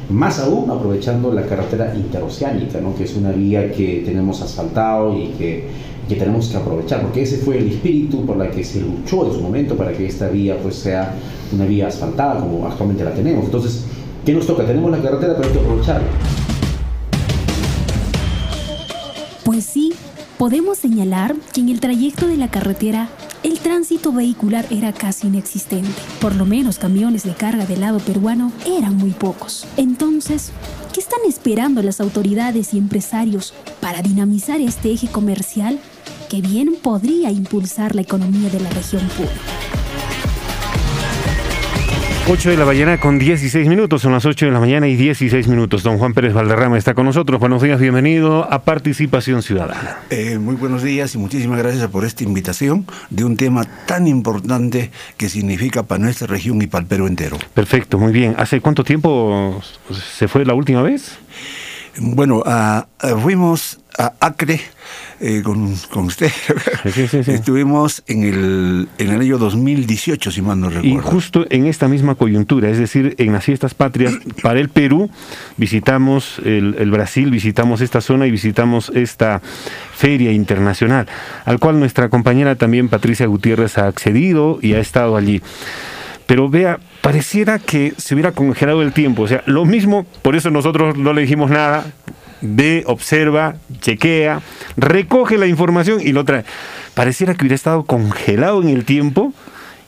Más aún aprovechando la carretera interoceánica, ¿no? que es una vía que tenemos asfaltado y que que tenemos que aprovechar, porque ese fue el espíritu por la que se luchó en su momento para que esta vía pues sea una vía asfaltada como actualmente la tenemos. Entonces, ¿qué nos toca? Tenemos la carretera, pero hay que aprovecharla. Pues sí, podemos señalar que en el trayecto de la carretera el tránsito vehicular era casi inexistente. Por lo menos camiones de carga del lado peruano eran muy pocos. Entonces, ¿qué están esperando las autoridades y empresarios para dinamizar este eje comercial que bien podría impulsar la economía de la región Puno. 8 de la mañana con 16 minutos, son las 8 de la mañana y 16 minutos. Don Juan Pérez Valderrama está con nosotros. Buenos días, bienvenido a Participación Ciudadana. Eh, muy buenos días y muchísimas gracias por esta invitación de un tema tan importante que significa para nuestra región y para el Perú entero. Perfecto, muy bien. ¿Hace cuánto tiempo se fue la última vez? Bueno, fuimos a Acre eh, con, usted. Estuvimos en el, en el año 2018, si mal no recuerdo. Y justo en esta misma coyuntura, es decir, en las fiestas patrias para el Perú, visitamos el, el Brasil, visitamos esta zona y visitamos esta feria internacional, al cual nuestra compañera también Patricia Gutiérrez ha accedido y ha estado allí. Pero vea, pareciera que se hubiera congelado el tiempo. O sea, lo mismo, por eso nosotros no le dijimos nada. Ve, observa, chequea, recoge la información y lo trae. Pareciera que hubiera estado congelado en el tiempo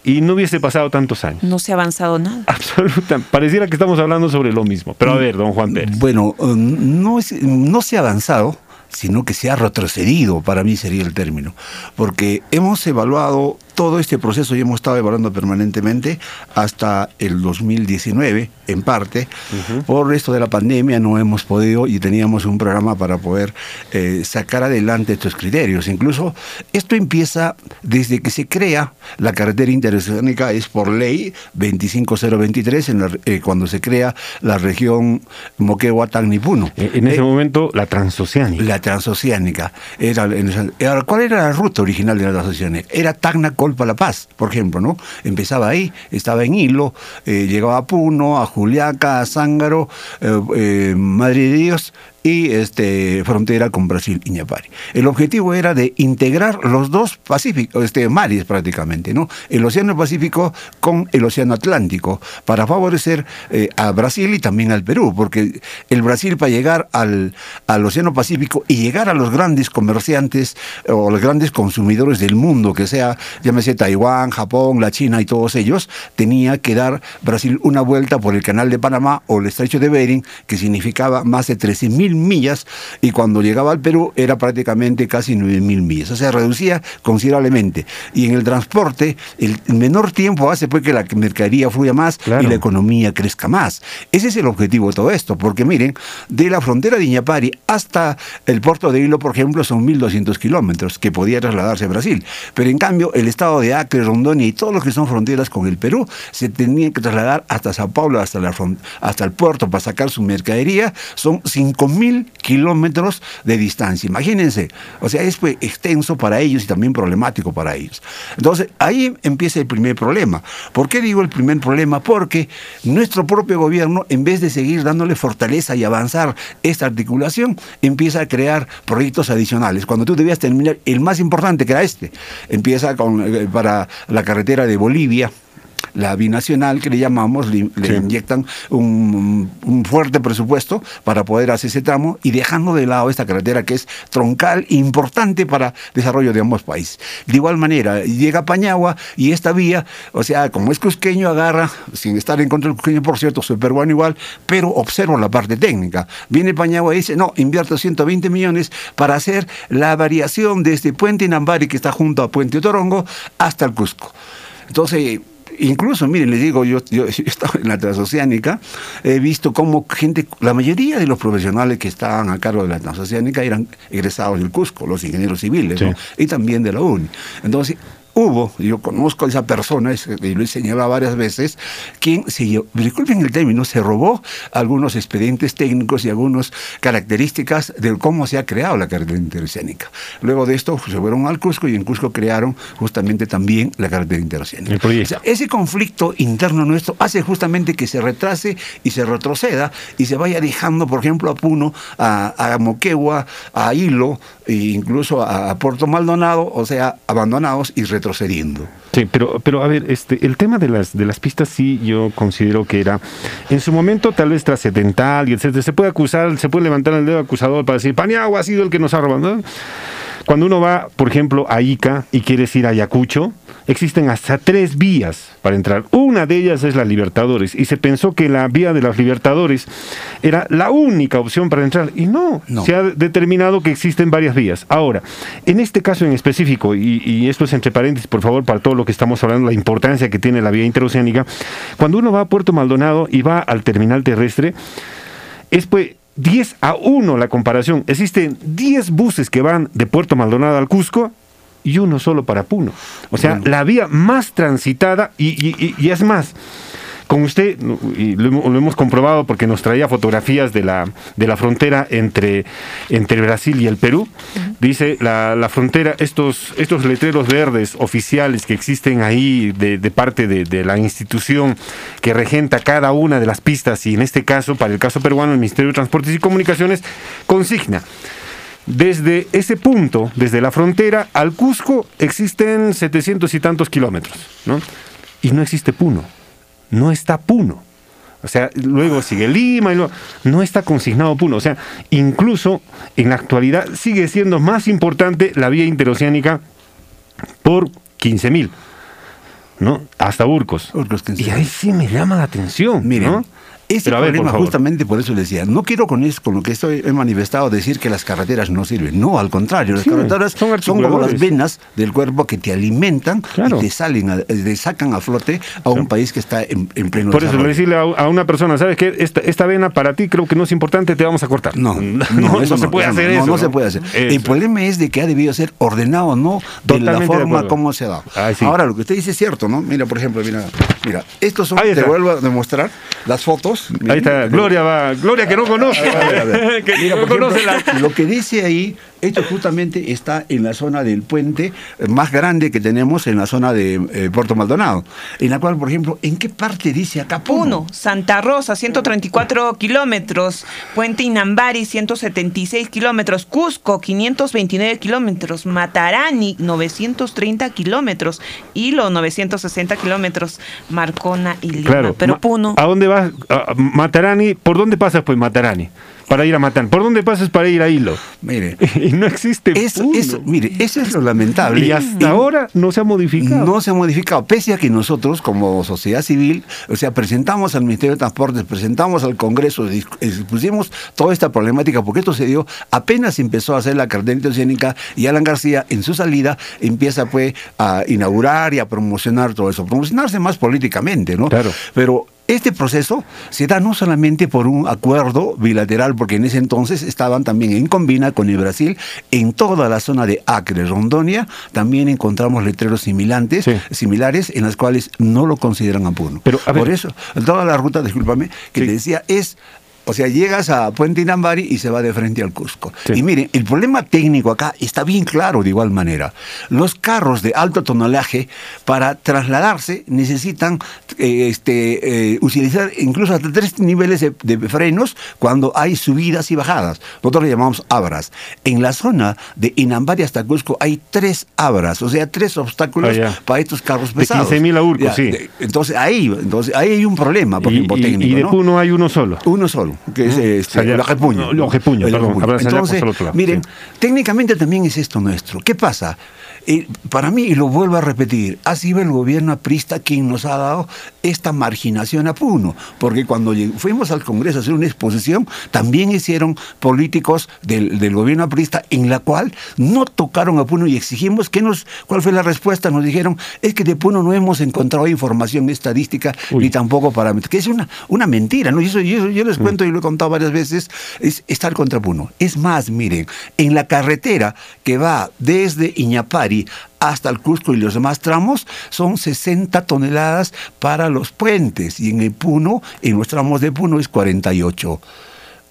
y no hubiese pasado tantos años. No se ha avanzado nada. Absolutamente. Pareciera que estamos hablando sobre lo mismo. Pero a mm, ver, don Juan Pérez. Bueno, um, no, no se ha avanzado, sino que se ha retrocedido, para mí sería el término. Porque hemos evaluado todo este proceso y hemos estado evaluando permanentemente hasta el 2019, en parte. Por esto de la pandemia no hemos podido y teníamos un programa para poder eh, sacar adelante estos criterios. Incluso esto empieza desde que se crea la carretera interoceánica, es por ley 25023, en eh, cuando se crea la región Moquegua-Tacnipuno. E, en ese eh, momento, la transoceánica. La transoceánica. Era, ¿Cuál era la ruta original de la transoceánica? Era Tacna Colpa La Paz, por ejemplo, ¿no? Empezaba ahí, estaba en Hilo, eh, llegaba a Puno, a Juliaca, Zángaro, eh, eh, Dios, y este, frontera con Brasil, Iñapari. El objetivo era de integrar los dos pacíficos, este, mares prácticamente, ¿no? El Océano Pacífico con el Océano Atlántico, para favorecer eh, a Brasil y también al Perú, porque el Brasil para llegar al, al Océano Pacífico y llegar a los grandes comerciantes o los grandes consumidores del mundo, que sea, llámese Taiwán, Japón, la China y todos ellos, tenía que dar Brasil una vuelta por el Canal de Panamá o el Estrecho de Bering, que significaba más de 13.000 mil millas y cuando llegaba al Perú era prácticamente casi nueve mil millas. O sea, reducía considerablemente. Y en el transporte, el menor tiempo hace pues que la mercadería fluya más y la economía crezca más. Ese es el objetivo de todo esto, porque miren, de la frontera de Iñapari hasta el puerto de Hilo, por ejemplo, son 1.200 kilómetros que podía trasladarse a Brasil. Pero en cambio, el estado de Acre, Rondonia y todos los que son fronteras con el Perú se tenían que trasladar hasta Sao Paulo, hasta, la, hasta el puerto para sacar su mercadería. Son 5.000 mil kilómetros de distancia. Imagínense, o sea, es pues, extenso para ellos y también problemático para ellos. Entonces, ahí empieza el primer problema. ¿Por qué digo el primer problema? Porque nuestro propio gobierno, en vez de seguir dándole fortaleza y avanzar esta articulación, empieza a crear proyectos adicionales. Cuando tú debías terminar el más importante, que era este, empieza con, eh, para la carretera de Bolivia, la binacional que le llamamos, le, inyectan un, fuerte presupuesto para poder hacer ese tramo y dejando de lado esta carretera que es troncal importante para desarrollo de ambos países. De igual manera, llega a Pañagua y esta vía, o sea, como es cusqueño, agarra, sin estar en contra del cusqueño, por cierto, soy peruano igual, pero observo la parte técnica. Viene Pañagua y dice, no, invierto 120 millones para hacer la variación de este puente Inambari que está junto a Puente Otorongo hasta el Cusco. Entonces, incluso, miren, les digo, yo, yo, he estado en la transoceánica, he visto cómo gente, la mayoría de los profesionales que estaban a cargo de la transoceánica eran egresados del Cusco, los ingenieros civiles, y también de la UNI. Entonces, hubo, yo conozco a esa persona, y lo he señalado varias veces, quien se disculpen el término, se robó algunos expedientes técnicos y algunas características de cómo se ha creado la carretera interoceánica. Luego de esto se fueron al Cusco y en Cusco crearon justamente también la carretera interoceánica. ese conflicto interno nuestro hace justamente que se retrase y se retroceda y se vaya dejando, por ejemplo, a Puno, a, a Moquegua, a Hilo, e incluso a, Puerto Maldonado, o sea, abandonados y retrocediendo Sí, pero, pero a ver, este, el tema de las, de las pistas sí yo considero que era en su momento tal vez trascendental y etcétera. Se puede acusar, se puede levantar el dedo acusador para decir, Paniagua ha sido el que nos ha robado. Cuando uno va, por ejemplo, a Ica y quieres ir a Ayacucho, existen hasta tres vías para entrar. Una de ellas es la Libertadores y se pensó que la vía de las Libertadores era la única opción para entrar y no, se ha determinado que existen varias vías. Ahora, en este caso en específico, y, esto es entre paréntesis, por favor, para todo lo que estamos hablando, la importancia que tiene la vía interoceánica, cuando uno va a Puerto Maldonado y va al terminal terrestre, es pues 10 a 1 la comparación. Existen 10 buses que van de Puerto Maldonado al Cusco y uno solo para Puno. O sea, la vía más transitada y, y es más, con usted, y lo, hemos comprobado porque nos traía fotografías de la, de la frontera entre, entre Brasil y el Perú, dice la, frontera, estos, estos letreros verdes oficiales que existen ahí de, parte de, de, la institución que regenta cada una de las pistas, y en este caso, para el caso peruano, el Ministerio de Transportes y Comunicaciones, consigna. Desde ese punto, desde la frontera al Cusco, existen 700 y tantos kilómetros, ¿no? Y no existe Puno no está Puno. O sea, luego sigue Lima y no está consignado Puno. O sea, incluso en la actualidad sigue siendo más importante la vía interoceánica por 15 mil, ¿no? Hasta Burcos. y ahí sí me llama la atención. Miren, este problema, justamente por eso le decía, no quiero con eso, con lo que estoy he manifestado, decir que las carreteras no sirven. No, al contrario, las carreteras son, como las venas del cuerpo que te alimentan y te salen, te sacan a flote a un país que está en, pleno Por eso decirle a, una persona, ¿sabes qué? Esta, esta vena para ti creo que no es importante, te vamos a cortar. No, no, eso no se puede hacer eso. No, se puede hacer. El problema es de que ha debido ser ordenado, no de la forma como se ha dado. Ahora, lo que usted dice es cierto, ¿no? Mira, por ejemplo, mira, mira estos son, te vuelvo a demostrar, las fotos. Ahí está, Gloria va, Gloria que no conoce. A ver, a ver. que Mira, no ejemplo, conoce la- Lo que dice ahí, esto justamente está en la zona del puente más grande que tenemos en la zona de eh, Puerto Maldonado. En la cual, por ejemplo, ¿en qué parte dice acá Puno? Puno, Santa Rosa, 134 kilómetros. Puente Inambari, 176 kilómetros. Cusco, 529 kilómetros. Matarani, 930 kilómetros. Hilo, 960 kilómetros. Marcona y Lima. Claro, Pero Puno. ¿A dónde vas? A Matarani, ¿por dónde pasas pues Matarani? Para ir a Matarani. ¿Por dónde pasas para ir a Hilo? Mire. y no existe eso, mire, eso es lo lamentable. Y hasta ahora no se ha modificado. No se ha modificado, pese a que nosotros, como sociedad civil, o sea, presentamos al Ministerio de Transportes, presentamos al Congreso, expusimos toda esta problemática, porque esto se dio apenas empezó a hacer la cartera interoceánica y Alan García, en su salida, empieza pues a inaugurar y a promocionar todo eso, promocionarse más políticamente, ¿no? Claro. Pero este proceso se da no solamente por un acuerdo bilateral, porque en ese entonces estaban también en combina con el Brasil, en toda la zona de Acre, Rondonia, también encontramos letreros similares, similares en las cuales no lo consideran a Puno. Pero, a ver. por eso, toda la ruta, discúlpame, que te decía es... O sea, llegas a Puente Inambari y se va de frente al Cusco. Y miren, el problema técnico acá está bien claro de igual manera. Los carros de alto tonelaje, para trasladarse, necesitan eh, este, eh, utilizar incluso hasta tres niveles de, de frenos cuando hay subidas y bajadas. Nosotros le llamamos abras. En la zona de Inambari hasta Cusco hay tres abras, o sea, tres obstáculos Ah, para estos carros De pesados. 15.000 a Urco, sí. de- entonces ahí, entonces ahí hay un problema, por Y- ejemplo, y- técnico. y de ¿no? Puno hay uno solo. Uno solo, que es este, El perdón, Ojepuño. habrá Sayá Entonces, miren, técnicamente también es esto nuestro. ¿Qué pasa? Para mí, y lo vuelvo a repetir, ha sido el gobierno aprista quien nos ha dado esta marginación a Puno, porque cuando fuimos al Congreso a hacer una exposición, también hicieron políticos del, del gobierno aprista en la cual no tocaron a Puno y exigimos que nos, ¿cuál fue la respuesta? Nos dijeron, es que de Puno no hemos encontrado información estadística ni tampoco parámetros, que es una, una mentira, ¿no? Y eso, y eso yo les cuento y lo he contado varias veces, es estar contra Puno. Es más, miren, en la carretera que va desde Iñapari hasta el Cusco y los demás tramos son 60 toneladas para los puentes y en el Puno, en los tramos de Puno es 48.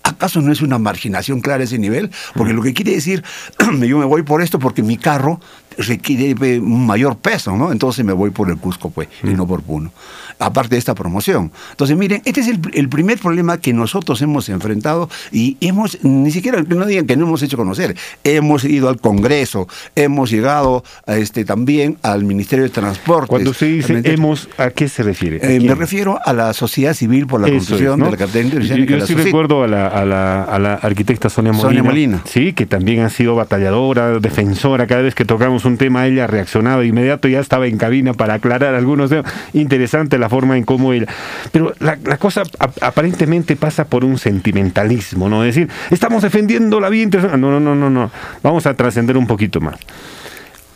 ¿Acaso no es una marginación clara ese nivel? Porque lo que quiere decir, yo me voy por esto porque mi carro requiere eh, un mayor peso, ¿no? Entonces me voy por el Cusco, pues, y no por Puno. Aparte de esta promoción. Entonces, miren, este es el, el primer problema que nosotros hemos enfrentado y hemos, ni siquiera, no digan que no hemos hecho conocer, hemos ido al Congreso, hemos llegado a este, también al Ministerio de Transportes. Cuando usted dice hemos, ¿a qué se refiere? ¿A Eh, me refiero a la sociedad civil por la construcción es, ¿no? de la cartera Yo, interoceánica. yo la sí recuerdo a la, a, la, a la arquitecta Sonia Molina. Sonia Molina. Sí, que también ha sido batalladora, defensora. Cada vez que tocamos un tema, ella reaccionaba de inmediato, ya estaba en cabina para aclarar algunos temas. Interesante la forma en cómo ella. Pero la, la cosa ap- aparentemente pasa por un sentimentalismo, ¿no? Es decir, estamos defendiendo la vía internacional. No, no, no, no, no. Vamos a trascender un poquito más.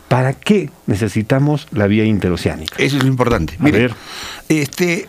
¿Para qué necesitamos la vía interoceánica? Eso es lo importante. A Mire, ver. Este,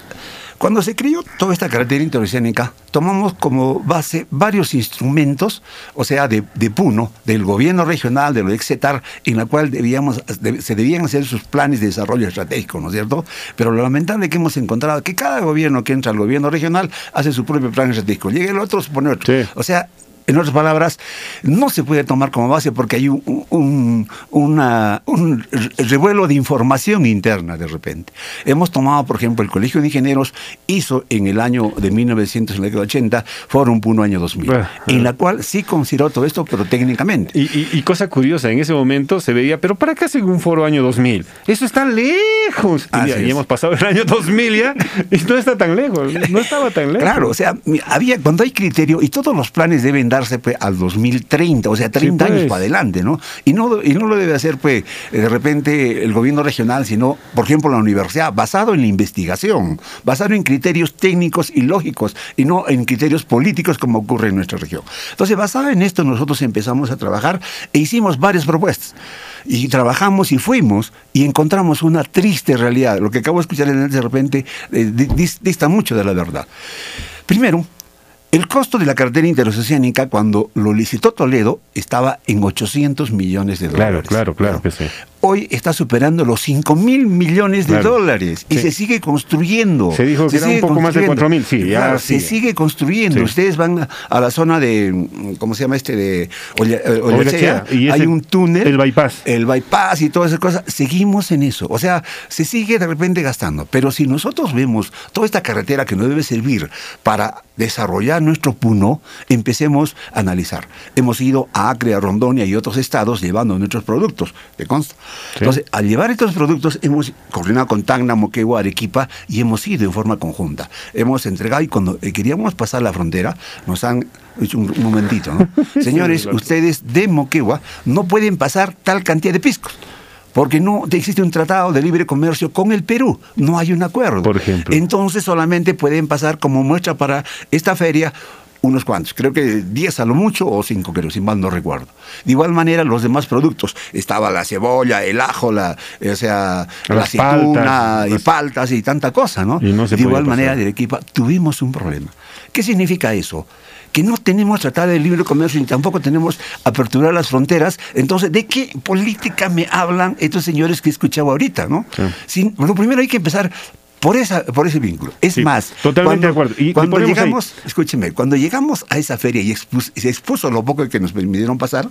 cuando se creó toda esta carretera interoceánica, tomamos como base varios instrumentos, o sea, de, de Puno, del gobierno regional, de lo Exetar, en la cual debíamos, de- se debían hacer sus planes de desarrollo estratégico, ¿no es cierto? Pero lo lamentable que hemos encontrado es que cada gobierno que entra al gobierno regional hace su propio plan estratégico. Llega el otro, se pone otro. O sea, en otras palabras, no se puede tomar como base porque hay un, un- una- un revuelo de información interna de repente. Hemos tomado, por ejemplo, el Colegio de Ingenieros hizo en el año de 1980 Fórum Puno año 2000, en la cual sí consideró todo esto, pero técnicamente. Y, y- y cosa curiosa, en ese momento se veía, pero ¿para qué hacen un foro año 2000? Eso está lejos. Y, ya- y es. hemos pasado el año 2000 ya, y no está tan lejos, no estaba tan lejos. Claro, o sea, había cuando hay criterio y todos los planes deben darse pues, al 2030, o sea, 30 pues. años para adelante, ¿no? Y no y no lo debe hacer pues de repente el gobierno regional, sino por ejemplo la universidad, basado en la investigación, basado en criterios técnicos y lógicos y no en criterios políticos como ocurre en nuestra región. Entonces, basado en esto nosotros empezamos a trabajar e hicimos varias propuestas. Y trabajamos y fuimos y encontramos una triste realidad. Lo que acabo de escuchar de repente eh, di- dis- dista mucho de la verdad. Primero, el costo de la cartera interoceánica cuando lo licitó Toledo estaba en 800 millones de Claro, dólares. claro, claro que sí. Hoy está superando los 5 mil millones de Claro. dólares y Sí. se sigue construyendo. Se dijo que era un poco más de construyendo. 4 mil, sí, ya Claro, sigue. se sigue construyendo. Sí. Ustedes van a, la zona de, mm, ¿cómo se llama este? De eh, Ollachea. Ollachea, y ese- Hay un túnel. el bypass. El bypass y todas esas cosas. Seguimos en eso. O sea, se sigue de repente gastando. Pero si nosotros vemos toda esta carretera que nos debe servir para desarrollar nuestro Puno, empecemos a analizar. Hemos ido a Acre, a Rondonia y otros estados llevando nuestros productos, ¿te consta? Entonces, al llevar estos productos, hemos coordinado con Tacna, Moquegua, Arequipa y hemos ido en forma conjunta. Hemos entregado y cuando eh, queríamos pasar la frontera, nos han dicho un, momentito, ¿no? Señores, claro. ustedes de Moquegua no pueden pasar tal cantidad de piscos. Porque no existe un tratado de libre comercio con el Perú, no hay un acuerdo. Por ejemplo. Entonces solamente pueden pasar como muestra para esta feria unos cuantos, creo que 10 a lo mucho o 5 creo, si mal no recuerdo. De igual manera los demás productos, estaba la cebolla, el ajo, la, o sea, la aceituna paltas, y paltas y tanta cosa, ¿no? Y no se de igual pasar. manera de Arequipa tuvimos un problema. ¿Qué significa eso? que no tenemos tratado de libre comercio ni tampoco tenemos aperturar las fronteras. Entonces, ¿de qué política me hablan estos señores que he escuchado ahorita, no? Sin- lo primero hay que empezar por esa por ese vínculo. Es Sí, más, totalmente de acuerdo. Y- y cuando ahí- llegamos, escúcheme, cuando llegamos a esa feria y expus- se expuso lo poco que nos permitieron pasar,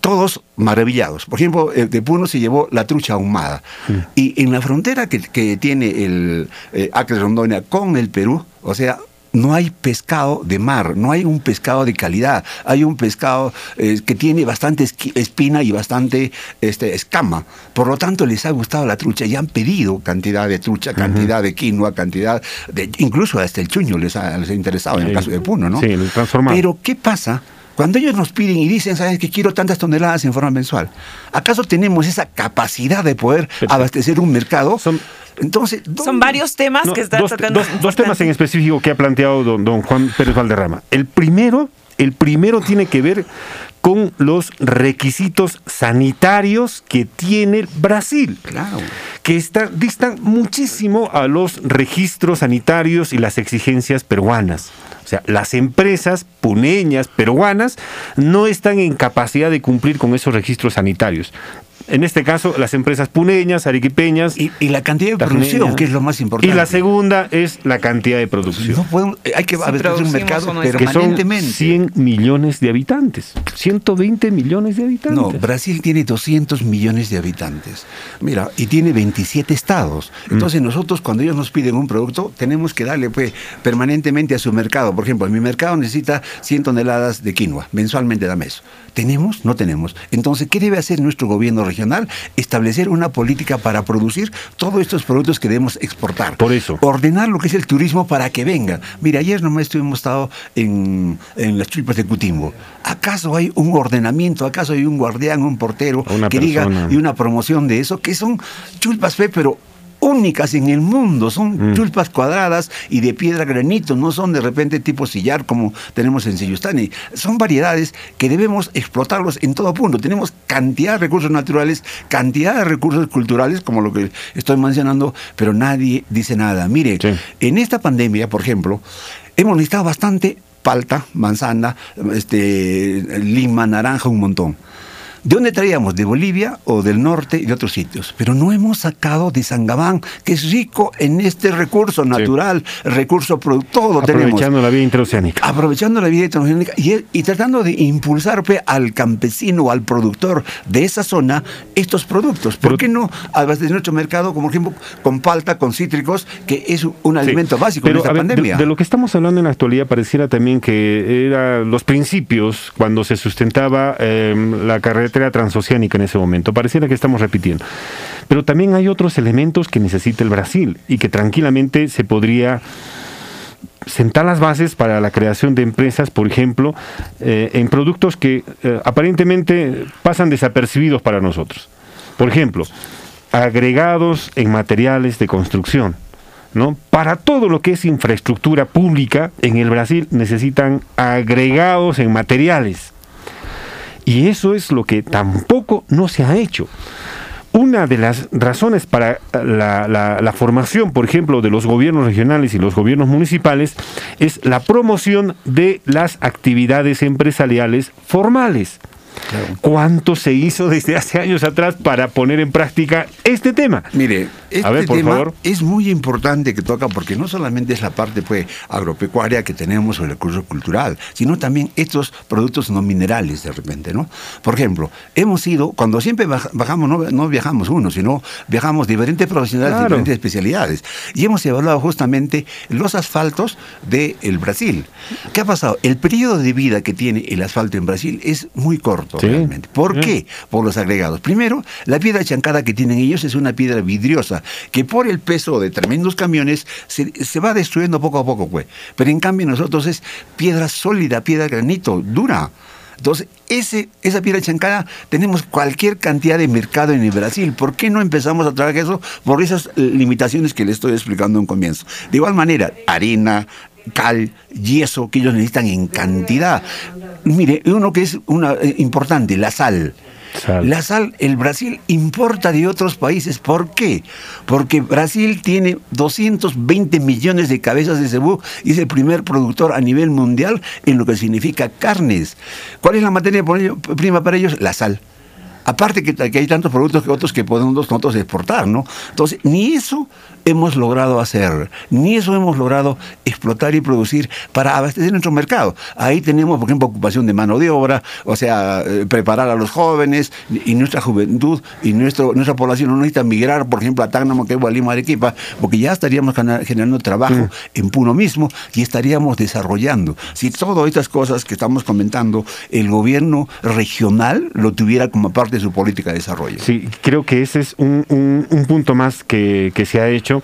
todos maravillados. Por ejemplo, de Puno se llevó la trucha ahumada. Y en la frontera que, que tiene el eh, Acre Rondonia con el Perú, o sea, no hay pescado de mar, no hay un pescado de calidad, hay un pescado eh, que tiene bastante espina y bastante este, escama. Por lo tanto, les ha gustado la trucha y han pedido cantidad de trucha, cantidad de quinoa, cantidad de... Incluso hasta el chuño les ha, les ha interesado en el caso de Puno, ¿no? Sí, el transformado. Pero, ¿qué pasa? Cuando ellos nos piden y dicen, ¿sabes que quiero tantas toneladas en forma mensual? ¿Acaso tenemos esa capacidad de poder abastecer un mercado? Entonces, Son varios temas No, que están dos, tocando. dos- dos temas en específico que ha planteado don, don Juan Pérez Valderrama. El primero, el primero tiene que ver con los requisitos sanitarios que tiene Brasil. Claro. Que está- distan muchísimo a los registros sanitarios y las exigencias peruanas. O sea, las empresas puneñas, peruanas, no están en capacidad de cumplir con esos registros sanitarios. En este caso, las empresas puneñas, arequipeñas. Y, la cantidad de tajineñas. producción, que es lo más importante. Y la segunda es la cantidad de producción. No podemos- eh, hay que Sí, abastecer un mercado no es- que son permanentemente. 100 millones de habitantes. 120 millones de habitantes. No, Brasil tiene 200 millones de habitantes. Mira, y tiene 27 estados. Mm. Entonces nosotros cuando ellos nos piden un producto, tenemos que darle pues permanentemente a su mercado. Por ejemplo, mi mercado necesita 100 toneladas de quinoa. Mensualmente dame eso. ¿Tenemos? No tenemos. Entonces, ¿qué debe hacer nuestro gobierno regional? Establecer una política para producir todos estos productos que debemos exportar. Por eso. Ordenar lo que es el turismo para que venga. Mira, ayer nomás estuvimos estado en, en las chulpas de Cutimbo. ¿Acaso hay un ordenamiento? ¿Acaso hay un guardián, un portero Una que diga y una promoción de eso? Que son chulpas fe, pero únicas en el mundo, son Mm. chulpas cuadradas y de piedra granito, no son de repente tipo sillar como tenemos en Seyustani. Son variedades que debemos explotarlos en todo punto. Tenemos cantidad de recursos naturales, cantidad de recursos culturales, como lo que estoy mencionando, pero nadie dice nada. Mire, en esta pandemia, por ejemplo, hemos necesitado bastante palta, manzana, este, lima, naranja, un montón. ¿De dónde traíamos? ¿De Bolivia o del norte y de otros sitios? Pero no hemos sacado de Sangabán, que es rico en este recurso natural, recurso productor, lo tenemos. Aprovechando la vía interoceánica. Aprovechando la vida interoceánica y, y tratando de impulsar pe, al campesino o al productor de esa zona estos productos. ¿Por qué no abastecer nuestro mercado, como por ejemplo, con palta, con cítricos, que es un, alimento básico Pero en esta ver, pandemia? De, lo que estamos hablando en la actualidad pareciera también que eran los principios cuando se sustentaba eh, la carretera transoceánica en ese momento. Pareciera que estamos repitiendo. Pero también hay otros elementos que necesita el Brasil y que tranquilamente se podría sentar las bases para la creación de empresas, por ejemplo, eh, en productos que eh, aparentemente pasan desapercibidos para nosotros. Por ejemplo, agregados en materiales de construcción. ¿no? Para todo lo que es infraestructura pública en el Brasil necesitan agregados en materiales. Y eso es lo que tampoco no se ha hecho. Una de las razones para la, la- la formación, por ejemplo, de los gobiernos regionales y los gobiernos municipales es la promoción de las actividades empresariales formales. ¿Cuánto se hizo desde hace años atrás para poner en práctica este tema? Mire, este ver, tema favor. es muy importante que toca porque no solamente es la parte pues, agropecuaria que tenemos o el recurso cultural, sino también estos productos no minerales de repente, ¿no? Por ejemplo, hemos ido, cuando siempre baj- bajamos, no, no viajamos uno, sino viajamos diferentes profesionales, Claro. diferentes especialidades. Y hemos evaluado justamente los asfaltos del Brasil. ¿Qué ha pasado? El periodo de vida que tiene el asfalto en Brasil es muy corto Sí. realmente. ¿Por qué? Por los agregados. Primero, la piedra chancada que tienen ellos es una piedra vidriosa que por el peso de tremendos camiones se, se va destruyendo poco a poco, pues. Pero en cambio nosotros es piedra sólida, piedra granito, dura. Entonces, ese, esa piedra chancada tenemos cualquier cantidad de mercado en el Brasil. ¿Por qué no empezamos a trabajar eso? Por esas limitaciones que le estoy explicando en comienzo. De igual manera, arena, cal, yeso, que ellos necesitan en cantidad. Mire, uno que es una, eh, importante, la sal. La sal, el Brasil importa de otros países. ¿Por qué? Porque Brasil tiene 220 millones de cabezas de cebú y es el primer productor a nivel mundial en lo que significa carnes. ¿Cuál es la materia prima para ellos? La sal. Aparte que, que hay tantos productos que otros que podemos nosotros exportar, ¿no? Entonces, ni eso hemos logrado hacer, ni eso hemos logrado explotar y producir para abastecer nuestro mercado. Ahí tenemos, por ejemplo, ocupación de mano de obra, o sea, eh, preparar a los jóvenes y nuestra juventud y nuestro, nuestra población no necesita migrar, por ejemplo, a Tacna, Moquegua, Lima, Arequipa, porque ya estaríamos generando trabajo en Puno mismo y estaríamos desarrollando. Si todas estas cosas que estamos comentando, el gobierno regional lo tuviera como parte su política de desarrollo. Sí, creo que ese es un, un- un punto más que, se ha hecho.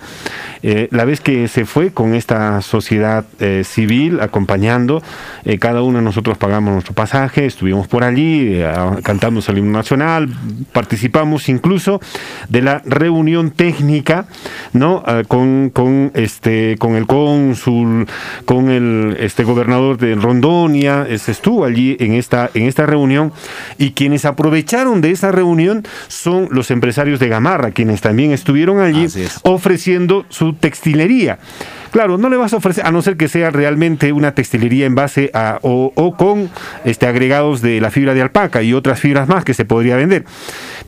Eh, la vez que se fue con esta sociedad eh, civil acompañando, eh, cada uno de nosotros pagamos nuestro pasaje, estuvimos por allí, cantamos el himno nacional, participamos incluso de la reunión técnica, ¿no? Ah, con, este con el cónsul, con el este gobernador de Rondonia, eh, se estuvo allí en esta en esta reunión y quienes aprovecharon de esa reunión son los empresarios de Gamarra, quienes también estuvieron allí ofreciendo su textilería. Claro, no le vas a ofrecer, a no ser que sea realmente una textilería en base a o, o con este agregados de la fibra de alpaca y otras fibras más que se podría vender.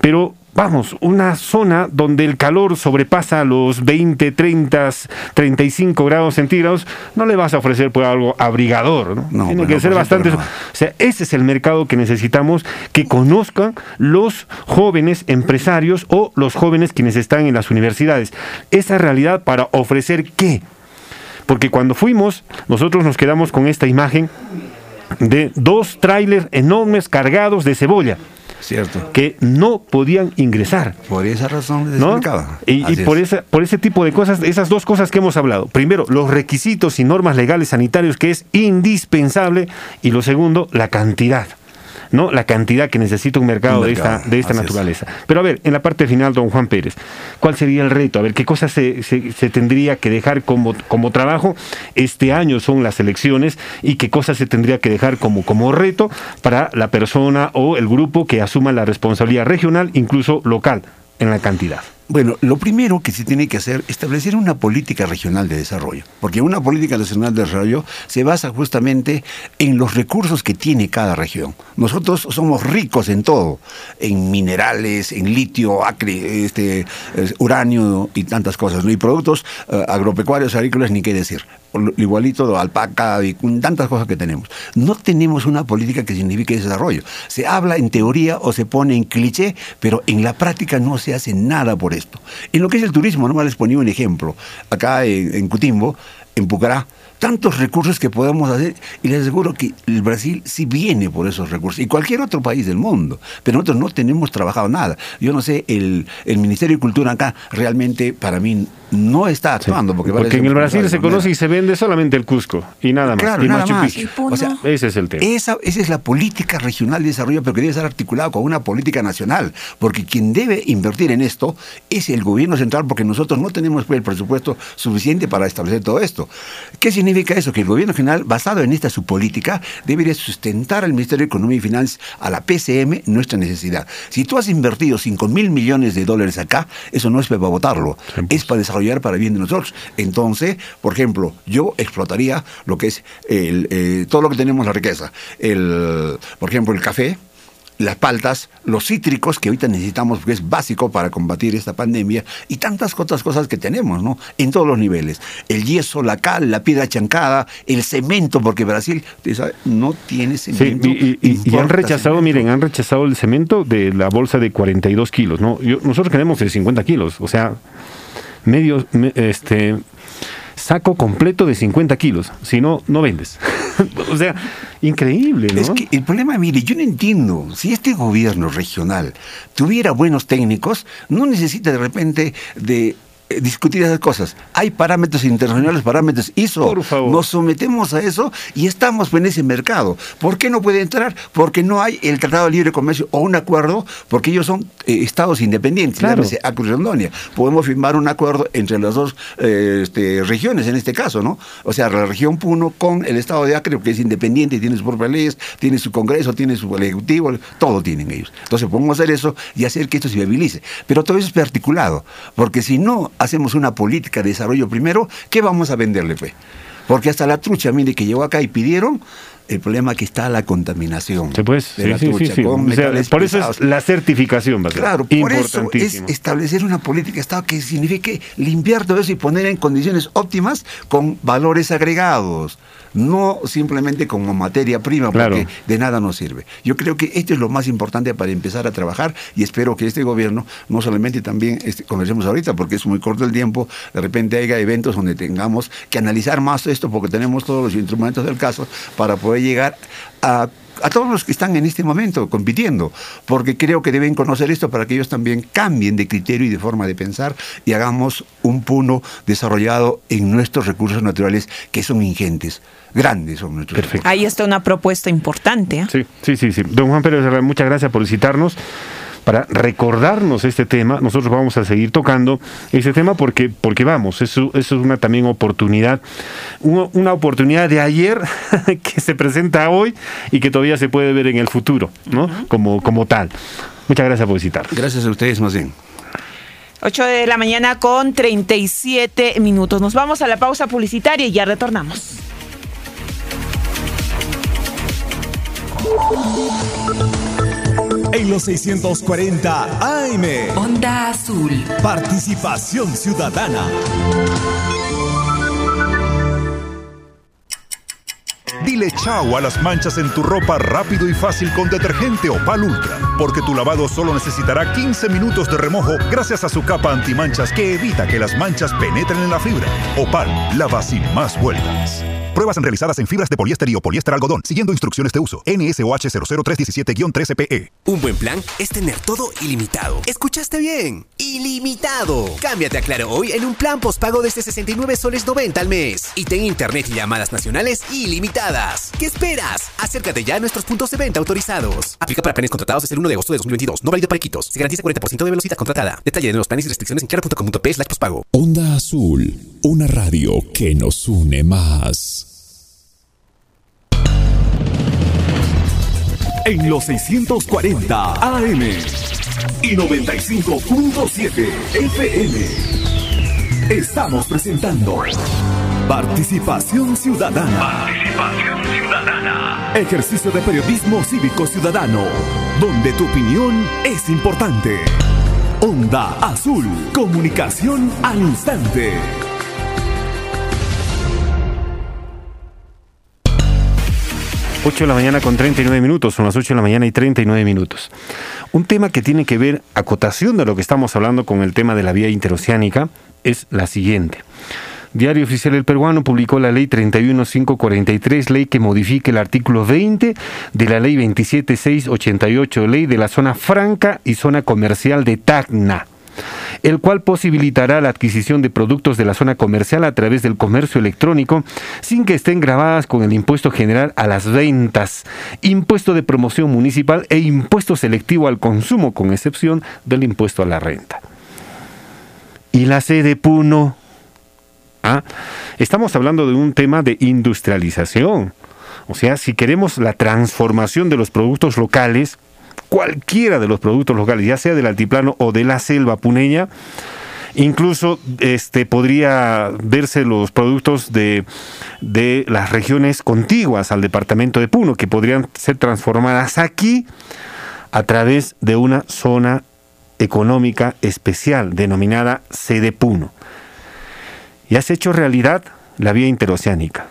Pero vamos, una zona donde el calor sobrepasa los 20, 30, 35 grados centígrados, no le vas a ofrecer pues algo abrigador, ¿no? Tiene pues que no, ser por bastante... O sea, ese es el mercado que necesitamos que conozcan los jóvenes empresarios o los jóvenes quienes están en las universidades. Esa realidad para ofrecer qué? Porque cuando fuimos, nosotros nos quedamos con esta imagen de dos trailers enormes cargados de cebolla. Cierto. Que no podían ingresar. Por esa razón les ¿no? Y, por, es. esa, por ese tipo de cosas, esas dos cosas que hemos hablado. Primero, los requisitos y normas legales sanitarios que es indispensable. Y lo segundo, la cantidad. ¿No? La cantidad que necesita un mercado, Un de esta, de esta es. naturaleza. Pero a ver, en la parte final, don Juan Pérez, ¿cuál sería el reto? A ver, ¿qué cosas se, se- se tendría que dejar como, como trabajo? Este año son las elecciones y qué cosas se tendría que dejar como, como reto para la persona o el grupo que asuma la responsabilidad regional, incluso local, en la cantidad. Bueno, lo primero que se tiene que hacer es establecer una política regional de desarrollo, porque una política regional de desarrollo se basa justamente en los recursos que tiene cada región. Nosotros somos ricos en todo, en minerales, en litio, acre, este, eh, uranio y tantas cosas, ¿no? y productos eh, agropecuarios, agrícolas, ni qué decir. Igualito, alpaca y tantas cosas que tenemos. No tenemos una política que signifique desarrollo. Se habla en teoría o se pone en cliché, pero en la práctica no se hace nada por esto. En lo que es el turismo, nomás les ponía un ejemplo. Acá en, en Cutimbo, en Pucará, tantos recursos que podemos hacer y les aseguro que el Brasil sí viene por esos recursos y cualquier otro país del mundo, pero nosotros no tenemos trabajado nada. Yo no sé, el, el Ministerio de Cultura acá realmente para mí no está actuando. Porque, Porque en el Brasil se conoce y se vende solamente el Cusco y nada más. Claro, y nada Machu más. O sea, ese es el tema. esa, esa es la política regional de desarrollo, pero que debe estar articulado con una política nacional, porque quien debe invertir en esto es el gobierno central, porque nosotros no tenemos el presupuesto suficiente para establecer todo esto. ¿Qué significa eso? Que el gobierno general, basado en esta su política, debería sustentar al Ministerio de Economía y Finanzas, a la PCM, nuestra necesidad. Si tú has invertido 5 mil millones de dólares acá, eso no es para votarlo, es para desarrollar para bien de nosotros. Entonces, por ejemplo, yo explotaría lo que es el, eh, todo lo que tenemos la riqueza. El, por ejemplo, el café, las paltas, los cítricos que ahorita necesitamos porque es básico para combatir esta pandemia y tantas otras cosas que tenemos, ¿no? En todos los niveles. El yeso, la cal, la piedra chancada, el cemento, porque Brasil no tiene Sí, cemento. y, y- y han rechazado, miren, han rechazado el cemento de la bolsa de 42 kilos, ¿no? Yo- nosotros queremos de 50 kilos, o sea, medio, me- este, saco completo de 50 kilos, si no, no vendes. o sea, increíble, ¿no? Es que el problema, mire, yo no entiendo, si este gobierno regional tuviera buenos técnicos, no necesita de repente de discutir esas cosas. Hay parámetros internacionales, parámetros ISO. Por favor. Nos sometemos a eso y estamos en ese mercado. ¿Por qué no puede entrar? Porque no hay el Tratado de Libre Comercio o un acuerdo, porque ellos son eh, estados independientes. Claro. llámese Acre y Rondônia. Podemos firmar un acuerdo entre las dos eh, este, regiones en este caso, ¿no? O sea, la región Puno con el estado de Acre, que es independiente tiene sus propias leyes, tiene su congreso, tiene su ejecutivo, todo tienen ellos. Entonces podemos hacer eso y hacer que esto se viabilice. Pero todo eso es articulado, porque si no hacemos una política de desarrollo primero, ¿qué vamos a venderle, pues? Porque hasta la trucha, mire, que llegó acá y pidieron, el problema que está la contaminación Sí, pues, de sí, la sí, trucha con O sea, por eso es la certificación, va a ser Claro, por eso es establecer una política de Estado que signifique limpiar todo eso y poner en condiciones óptimas con valores agregados, no simplemente como materia prima, Claro. porque de nada nos sirve. Yo creo que esto es lo más importante para empezar a trabajar y espero que este gobierno, no solamente también este, conversemos ahorita, porque es muy corto el tiempo, de repente haya eventos donde tengamos que analizar más esto, porque tenemos todos los instrumentos del caso para poder llegar a a todos los que están en este momento compitiendo, porque creo que deben conocer esto para que ellos también cambien de criterio y de forma de pensar y hagamos un puno desarrollado en nuestros recursos naturales que son ingentes, grandes son nuestros recursos. Ahí está una propuesta importante. ¿eh? Sí, sí, sí, sí. Don Juan Pérez Herrera, muchas gracias por visitarnos. Para recordarnos este tema, nosotros vamos a seguir tocando ese tema porque, porque vamos, eso, eso es una también oportunidad, una, oportunidad de ayer que se presenta hoy y que todavía se puede ver en el futuro, ¿no? Como, como tal. Muchas gracias por visitarnos. Gracias a ustedes más bien. 8 de la mañana con 37 minutos. Nos vamos a la pausa publicitaria y ya retornamos. En los 640 AM. Onda Azul. Participación ciudadana. Dile chao a las manchas en tu ropa rápido y fácil con detergente Opal Ultra, porque tu lavado solo necesitará 15 minutos de remojo gracias a su capa antimanchas que evita que las manchas penetren en la fibra. Opal, lava sin más vueltas. Pruebas realizadas en fibras de poliéster y o poliéster algodón, siguiendo instrucciones de uso. NSOH 00317-13PE. Un buen plan es tener todo ilimitado. ¿Escuchaste bien? ¡Ilimitado! Cámbiate a Claro hoy en un plan postpago desde 69 soles 90 al mes. Y ten internet y llamadas nacionales ilimitadas. ¿Qué esperas? Acércate ya a nuestros puntos de venta autorizados. Aplica para planes contratados desde el 1 de agosto de 2022. No válido para equitos. Se garantiza 40% de velocidad contratada. Detalle de nuevos planes y restricciones en claro.com.p slash postpago. Onda Azul, una radio que nos une más. En los 640 AM y 95.7 FM. Estamos presentando Participación Ciudadana. Participación ciudadana. Ejercicio de periodismo cívico ciudadano, donde tu opinión es importante. Onda Azul, comunicación al instante. Ocho de la mañana con 39 minutos, son las 8 de la mañana y 39 minutos. Un tema que tiene que ver, acotación de lo que estamos hablando con el tema de la vía interoceánica, es la siguiente. Diario Oficial El Peruano publicó la ley 31543, ley que modifica el artículo 20 de la ley 27688, ley de la zona franca y zona comercial de Tacna el cual posibilitará la adquisición de productos de la zona comercial a través del comercio electrónico sin que estén grabadas con el impuesto general a las ventas, impuesto de promoción municipal e impuesto selectivo al consumo, con excepción del impuesto a la renta. ¿Y la sede Puno? Ah, estamos hablando de un tema de industrialización. O sea, si queremos la transformación de los productos locales, cualquiera de los productos locales, ya sea del altiplano o de la selva puneña, incluso este podría verse los productos de, de las regiones contiguas al departamento de Puno, que podrían ser transformadas aquí a través de una zona económica especial denominada Sede Puno. Ya se ha hecho realidad la vía interoceánica.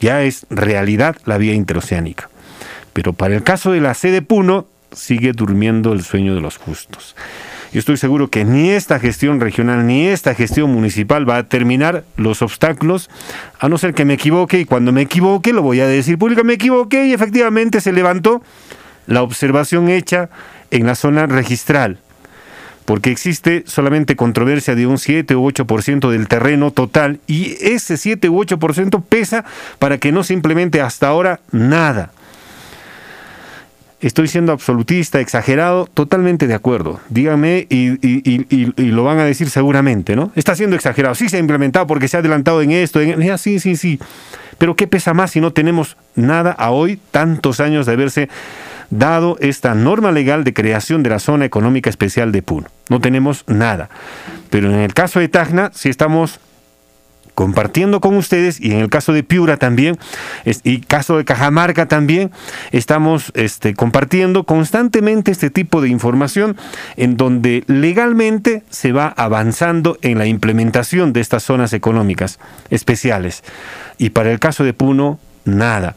Ya es realidad la vía interoceánica. Pero para el caso de la sede Puno, sigue durmiendo el sueño de los justos. Yo estoy seguro que ni esta gestión regional ni esta gestión municipal va a terminar los obstáculos, a no ser que me equivoque, y cuando me equivoque lo voy a decir públicamente, me equivoqué y efectivamente se levantó la observación hecha en la zona registral, porque existe solamente controversia de un 7 u 8% del terreno total y ese 7 u 8% pesa para que no se implemente hasta ahora nada. Estoy siendo absolutista, exagerado, totalmente de acuerdo. Díganme y, lo van a decir seguramente, ¿no? Está siendo exagerado. Sí se ha implementado porque se ha adelantado en esto. En, sí, sí, sí. Pero ¿qué pesa más si no tenemos nada a hoy, tantos años de haberse dado esta norma legal de creación de la zona económica especial de Puno? No tenemos nada. Pero en el caso de Tacna, sí estamos compartiendo con ustedes y en el caso de Piura también y caso de Cajamarca también estamos este, compartiendo constantemente este tipo de información en donde legalmente se va avanzando en la implementación de estas zonas económicas especiales. Y para el caso de Puno nada.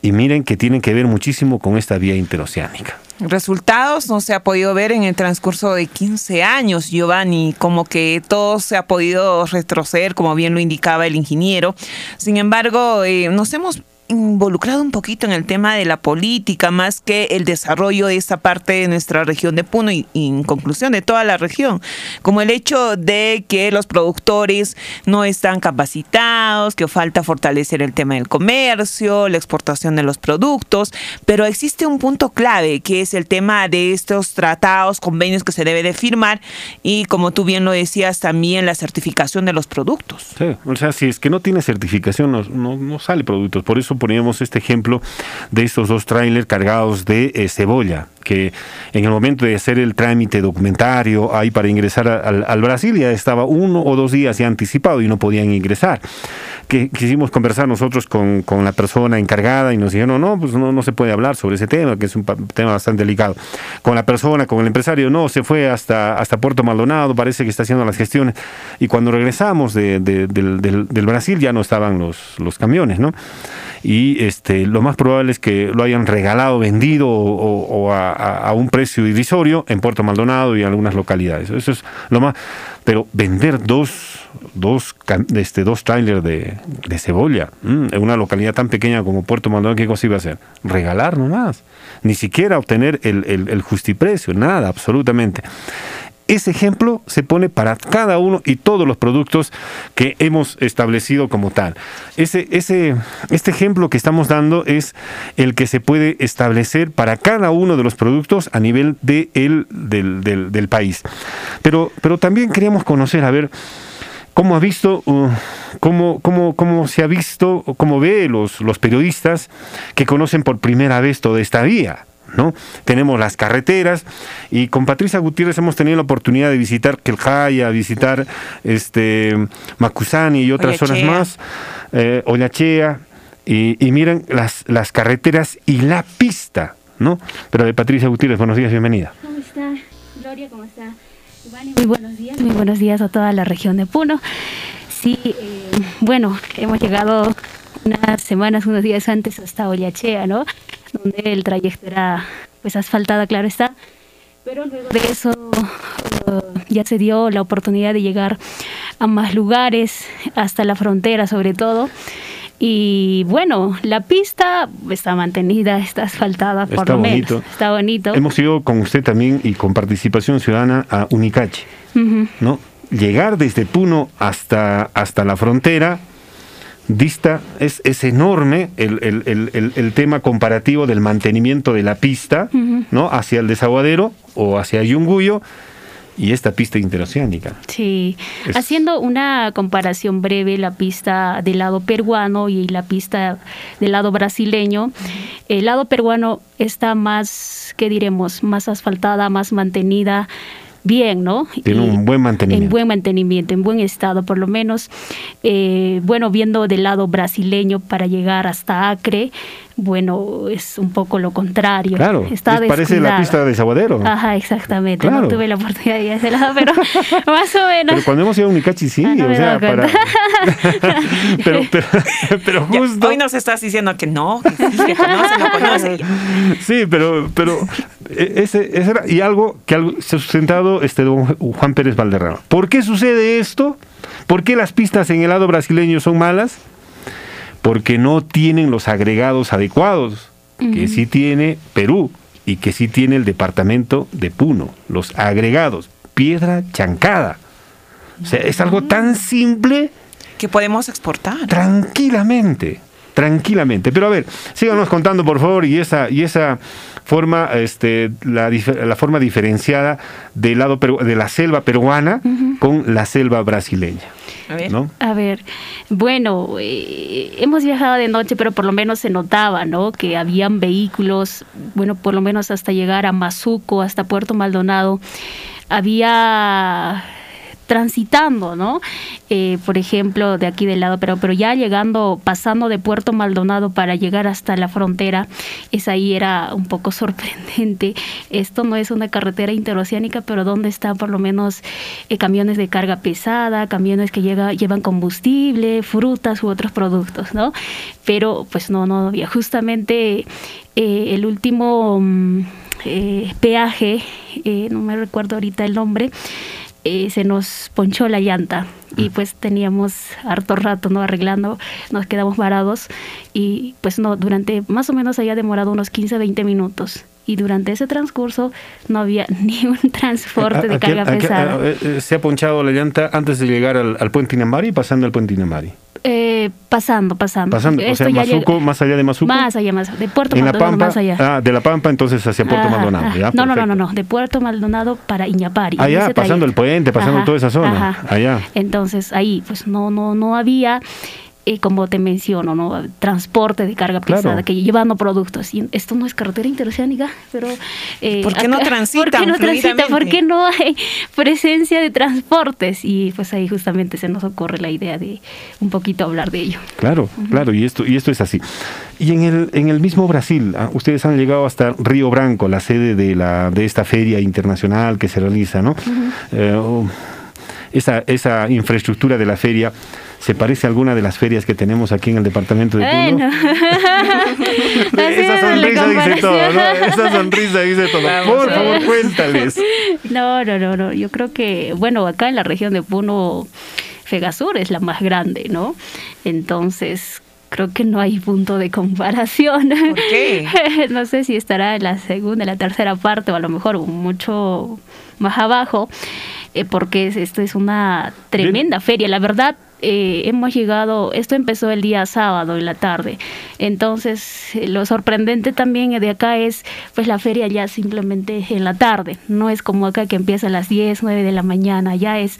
Y miren que tienen que ver muchísimo con esta vía interoceánica resultados no se ha podido ver en el transcurso de 15 años, Giovanni, como que todo se ha podido retroceder, como bien lo indicaba el ingeniero. Sin embargo, eh, nos hemos involucrado un poquito en el tema de la política más que el desarrollo de esta parte de nuestra región de Puno y, en conclusión de toda la región, como el hecho de que los productores no están capacitados, que falta fortalecer el tema del comercio, la exportación de los productos, pero existe un punto clave que es el tema de estos tratados, convenios que se debe de firmar y como tú bien lo decías también la certificación de los productos. Sí, o sea, si es que no tiene certificación no, no, no sale productos, por eso poníamos este ejemplo de estos dos trailers cargados de eh, cebolla, que en el momento de hacer el trámite documentario ahí para ingresar al, Brasil ya estaba uno o dos días ya anticipado y no podían ingresar. Que quisimos conversar nosotros con, la persona encargada y nos dijeron, no, pues no, no se puede hablar sobre ese tema, que es un tema bastante delicado. Con la persona, con el empresario, no, se fue hasta, hasta Puerto Maldonado, parece que está haciendo las gestiones. Y cuando regresamos del, del, Brasil ya no estaban los, los camiones, ¿no? Y este, lo más probable es que lo hayan regalado, vendido o, a, un precio irrisorio en Puerto Maldonado y en algunas localidades. Eso es lo más. Pero vender dos, dos, este, dos trailers de, cebolla mm, en una localidad tan pequeña como Puerto Maldonado, ¿qué cosa iba a hacer? Regalar nomás. Ni siquiera obtener el, el, el justiprecio, nada, absolutamente. Ese ejemplo se pone para cada uno y todos los productos que hemos establecido como tal. Ese, ese, este ejemplo que estamos dando es el que se puede establecer para cada uno de los productos a nivel de el, del, país. Pero, pero también queríamos conocer, a ver, cómo ha visto, uh, cómo, cómo, cómo, se ha visto, cómo ve los, los periodistas que conocen por primera vez toda esta vía. ¿No? Tenemos las carreteras y con Patricia Gutiérrez hemos tenido la oportunidad de visitar Queljaya, visitar este Macusani y otras zonas más, eh, Ollachea, y, y, miren las, las carreteras y la pista, ¿no? Pero de Patricia Gutiérrez, buenos días, bienvenida. ¿Cómo está? Gloria, ¿cómo está? muy buenos días, muy buenos días a toda la región de Puno. Sí, eh, bueno, hemos llegado unas semanas, unos días antes hasta Ollachea, ¿no? Donde el trayecto era pues asfaltada, claro está. Pero luego de eso uh, ya se dio la oportunidad de llegar a más lugares, hasta la frontera sobre todo. Y bueno, la pista está mantenida, está asfaltada por lo menos. Está bonito. Hemos ido con usted también y con participación ciudadana a Unicache, ¿no? Llegar desde Puno hasta, hasta la frontera dista, es, es enorme el, tema comparativo del mantenimiento de la pista, ¿no? Hacia el desaguadero o hacia Yunguyo y esta pista interoceánica. Sí, haciendo una comparación breve, la pista del lado peruano y la pista del lado brasileño, el lado peruano está más, ¿qué diremos?, más asfaltada, más mantenida, bien, ¿no? Tiene Y un buen mantenimiento. En buen mantenimiento, en buen estado, por lo menos, eh, bueno, viendo del lado brasileño para llegar hasta Acre, bueno, es un poco lo contrario. Claro, Está es- parece la pista de Desaguadero. Ajá, exactamente. Claro. No tuve la oportunidad de ir a ese lado, pero más o menos. Pero cuando hemos ido a Unicachi, sí, Ah, no o sea, para... pero, pero, pero Ya, justo... Hoy nos estás diciendo que no, que sí, que conoce, no conoce. Sí, pero, pero ese, ese era, y algo que se ha sustentado este don Juan Pérez Valderrama. ¿Por qué sucede esto? ¿Por qué las pistas en el lado brasileño son malas? Porque no tienen los agregados adecuados que sí tiene Perú y que sí tiene el departamento de Puno. Los agregados, piedra chancada. O sea, es algo tan simple Que podemos exportar. tranquilamente, tranquilamente. Pero a ver, síganos contando por favor y esa y esa forma, este, la, la forma diferenciada del lado peru- de la selva peruana con la selva brasileña. A ver. ¿no? A ver, bueno, eh, hemos viajado de noche, pero por lo menos se notaba, ¿no? Que habían vehículos, bueno, por lo menos hasta llegar a Mazuco, hasta Puerto Maldonado, había transitando, ¿no? Eh, por ejemplo, de aquí del lado, pero, pero ya llegando, pasando de Puerto Maldonado para llegar hasta la frontera, es ahí era un poco sorprendente. Esto no es una carretera interoceánica, pero ¿dónde están por lo menos eh, camiones de carga pesada, camiones que llevan combustible, frutas u otros productos, ¿no? Pero pues no, no había. Justamente eh, el último mm, peaje, no me recuerdo ahorita el nombre, eh, se nos ponchó la llanta y pues teníamos harto rato no arreglando, nos quedamos varados y pues no, durante más o menos había demorado unos 15, 20 minutos y durante ese transcurso no había ni un transporte de ¿A- a qué- carga a qué- pesada. a- eh, eh, se ha ponchado la llanta antes de llegar al, al puente Inambari y pasando el puente Inambari. Eh, pasando, pasando. Pasando, o sea, Mazuco, más allá de Mazuco. Más allá, más de Puerto en la Maldonado, Pampa, más allá. ah, de la Pampa entonces hacia Puerto Ajá, Maldonado. ya, no, no, no, no, no, de Puerto Maldonado para Iñapari. en Allá, pasando el puente, pasando Ajá, toda esa zona. ajá. Allá. Entonces ahí, pues no, no, no había, eh, como te menciono, no, transporte de carga Claro. pesada que llevando productos. Y esto no es carretera interoceánica, pero eh, ¿Por qué no ¿Por transitan qué no transita? fluidamente? ¿Por qué no hay presencia de transportes? Y pues ahí justamente se nos ocurre la idea de un poquito hablar de ello. Claro, claro, y esto, y esto es así. Y en el, en el mismo Brasil, ah, ustedes han llegado hasta Río Branco, la sede de, la, de esta feria internacional que se realiza, ¿no? Eh, oh, esa, esa infraestructura de la feria se parece a alguna de las ferias que tenemos aquí en el departamento de Puno. Bueno. Esa sonrisa dice todo, ¿no? Esa sonrisa dice todo. Vamos Por favor, cuéntales. No, no, no, no. Yo creo que, bueno, acá en la región de Puno, Fegasur es la más grande, ¿no? Entonces, creo que no hay punto de comparación. ¿Por qué? no sé si estará en la segunda, en la tercera parte, o a lo mejor mucho más abajo, eh, porque es- esto es una tremenda feria. La verdad, eh, hemos llegado, esto empezó el día sábado en la tarde, entonces eh, lo sorprendente también de acá es pues la feria ya simplemente en la tarde, no es como acá que empieza a las 10, 9 de la mañana, ya es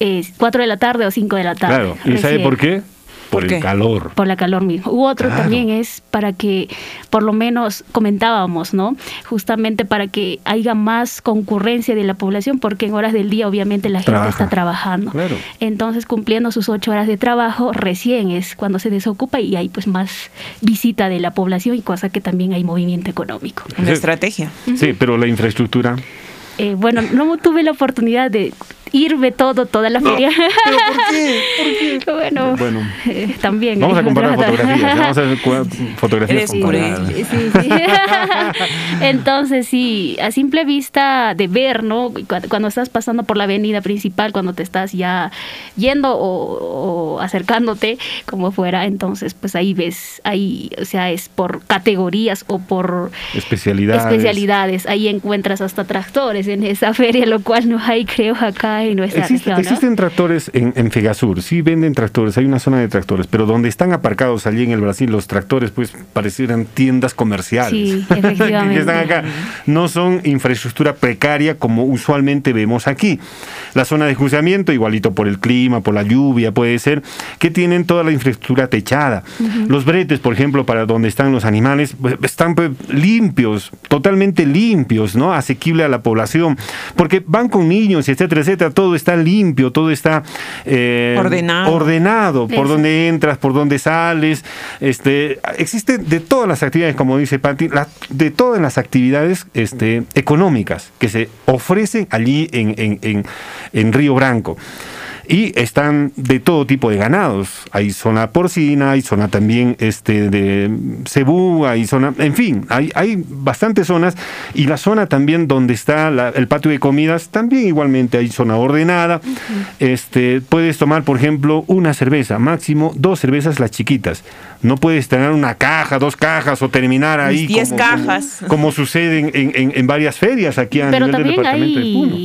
eh, 4 de la tarde o 5 de la tarde. Claro, ¿y sabe por qué? Por, el calor. Por la calor mismo. U otro Claro. también es para que, por lo menos comentábamos, ¿no? Justamente para que haya más concurrencia de la población, porque en horas del día obviamente la gente Trabaja. está trabajando. Claro. Entonces, cumpliendo sus ocho horas de trabajo, recién es cuando se desocupa y hay pues más visita de la población y cosa que también hay movimiento económico. Una estrategia. Sí, pero la infraestructura. Eh, bueno, no tuve la oportunidad de irme todo, toda la feria. ¿Pero por qué? bueno, Bueno. eh, también. Vamos a comparar fotografías. Vamos a ver fotografías comparadas. Sí, sí. Entonces, sí, a simple vista de ver, ¿no? Cu- Cuando estás pasando por la avenida principal, cuando te estás ya yendo o, o acercándote, como fuera, entonces, pues ahí ves, ahí, o sea, es por categorías o por Especialidades. especialidades. Ahí encuentras hasta tractores en esa feria, lo cual no hay, creo, acá acá en nuestra Existe- región. ¿no? Existen tractores en, en Fegasur, sí venden tractores, hay una zona de tractores, pero donde están aparcados allí en el Brasil los tractores, pues parecieran tiendas comerciales. Sí, que están acá. No son infraestructura precaria como usualmente vemos aquí. La zona de juzgamiento, igualito por el clima, por la lluvia, puede ser, que tienen toda la infraestructura techada. Los bretes, por ejemplo, para donde están los animales, pues, están pues, limpios, totalmente limpios, ¿no? Asequible a la población. Porque van con niños, etcétera, etcétera. Todo está limpio, todo está eh, Ordenado. ordenado, por Eso. donde entras, por donde sales. Este, existe de todas las actividades, como dice Patti, la- de todas las actividades este, económicas que se ofrecen allí en, en- en- en Río Branco. Y están de todo tipo de ganados. Hay zona porcina, hay zona también este, de cebú, hay zona, en fin, hay, hay bastantes zonas. Y la zona también donde está la- el patio de comidas, también igualmente hay zona ordenada. este, puedes tomar, por ejemplo, una cerveza, máximo dos cervezas las chiquitas. No puedes tener una caja, dos cajas o terminar ahí. Diez como- cajas. Como, sucede en, en- en varias ferias aquí a Pero nivel del departamento de Puno.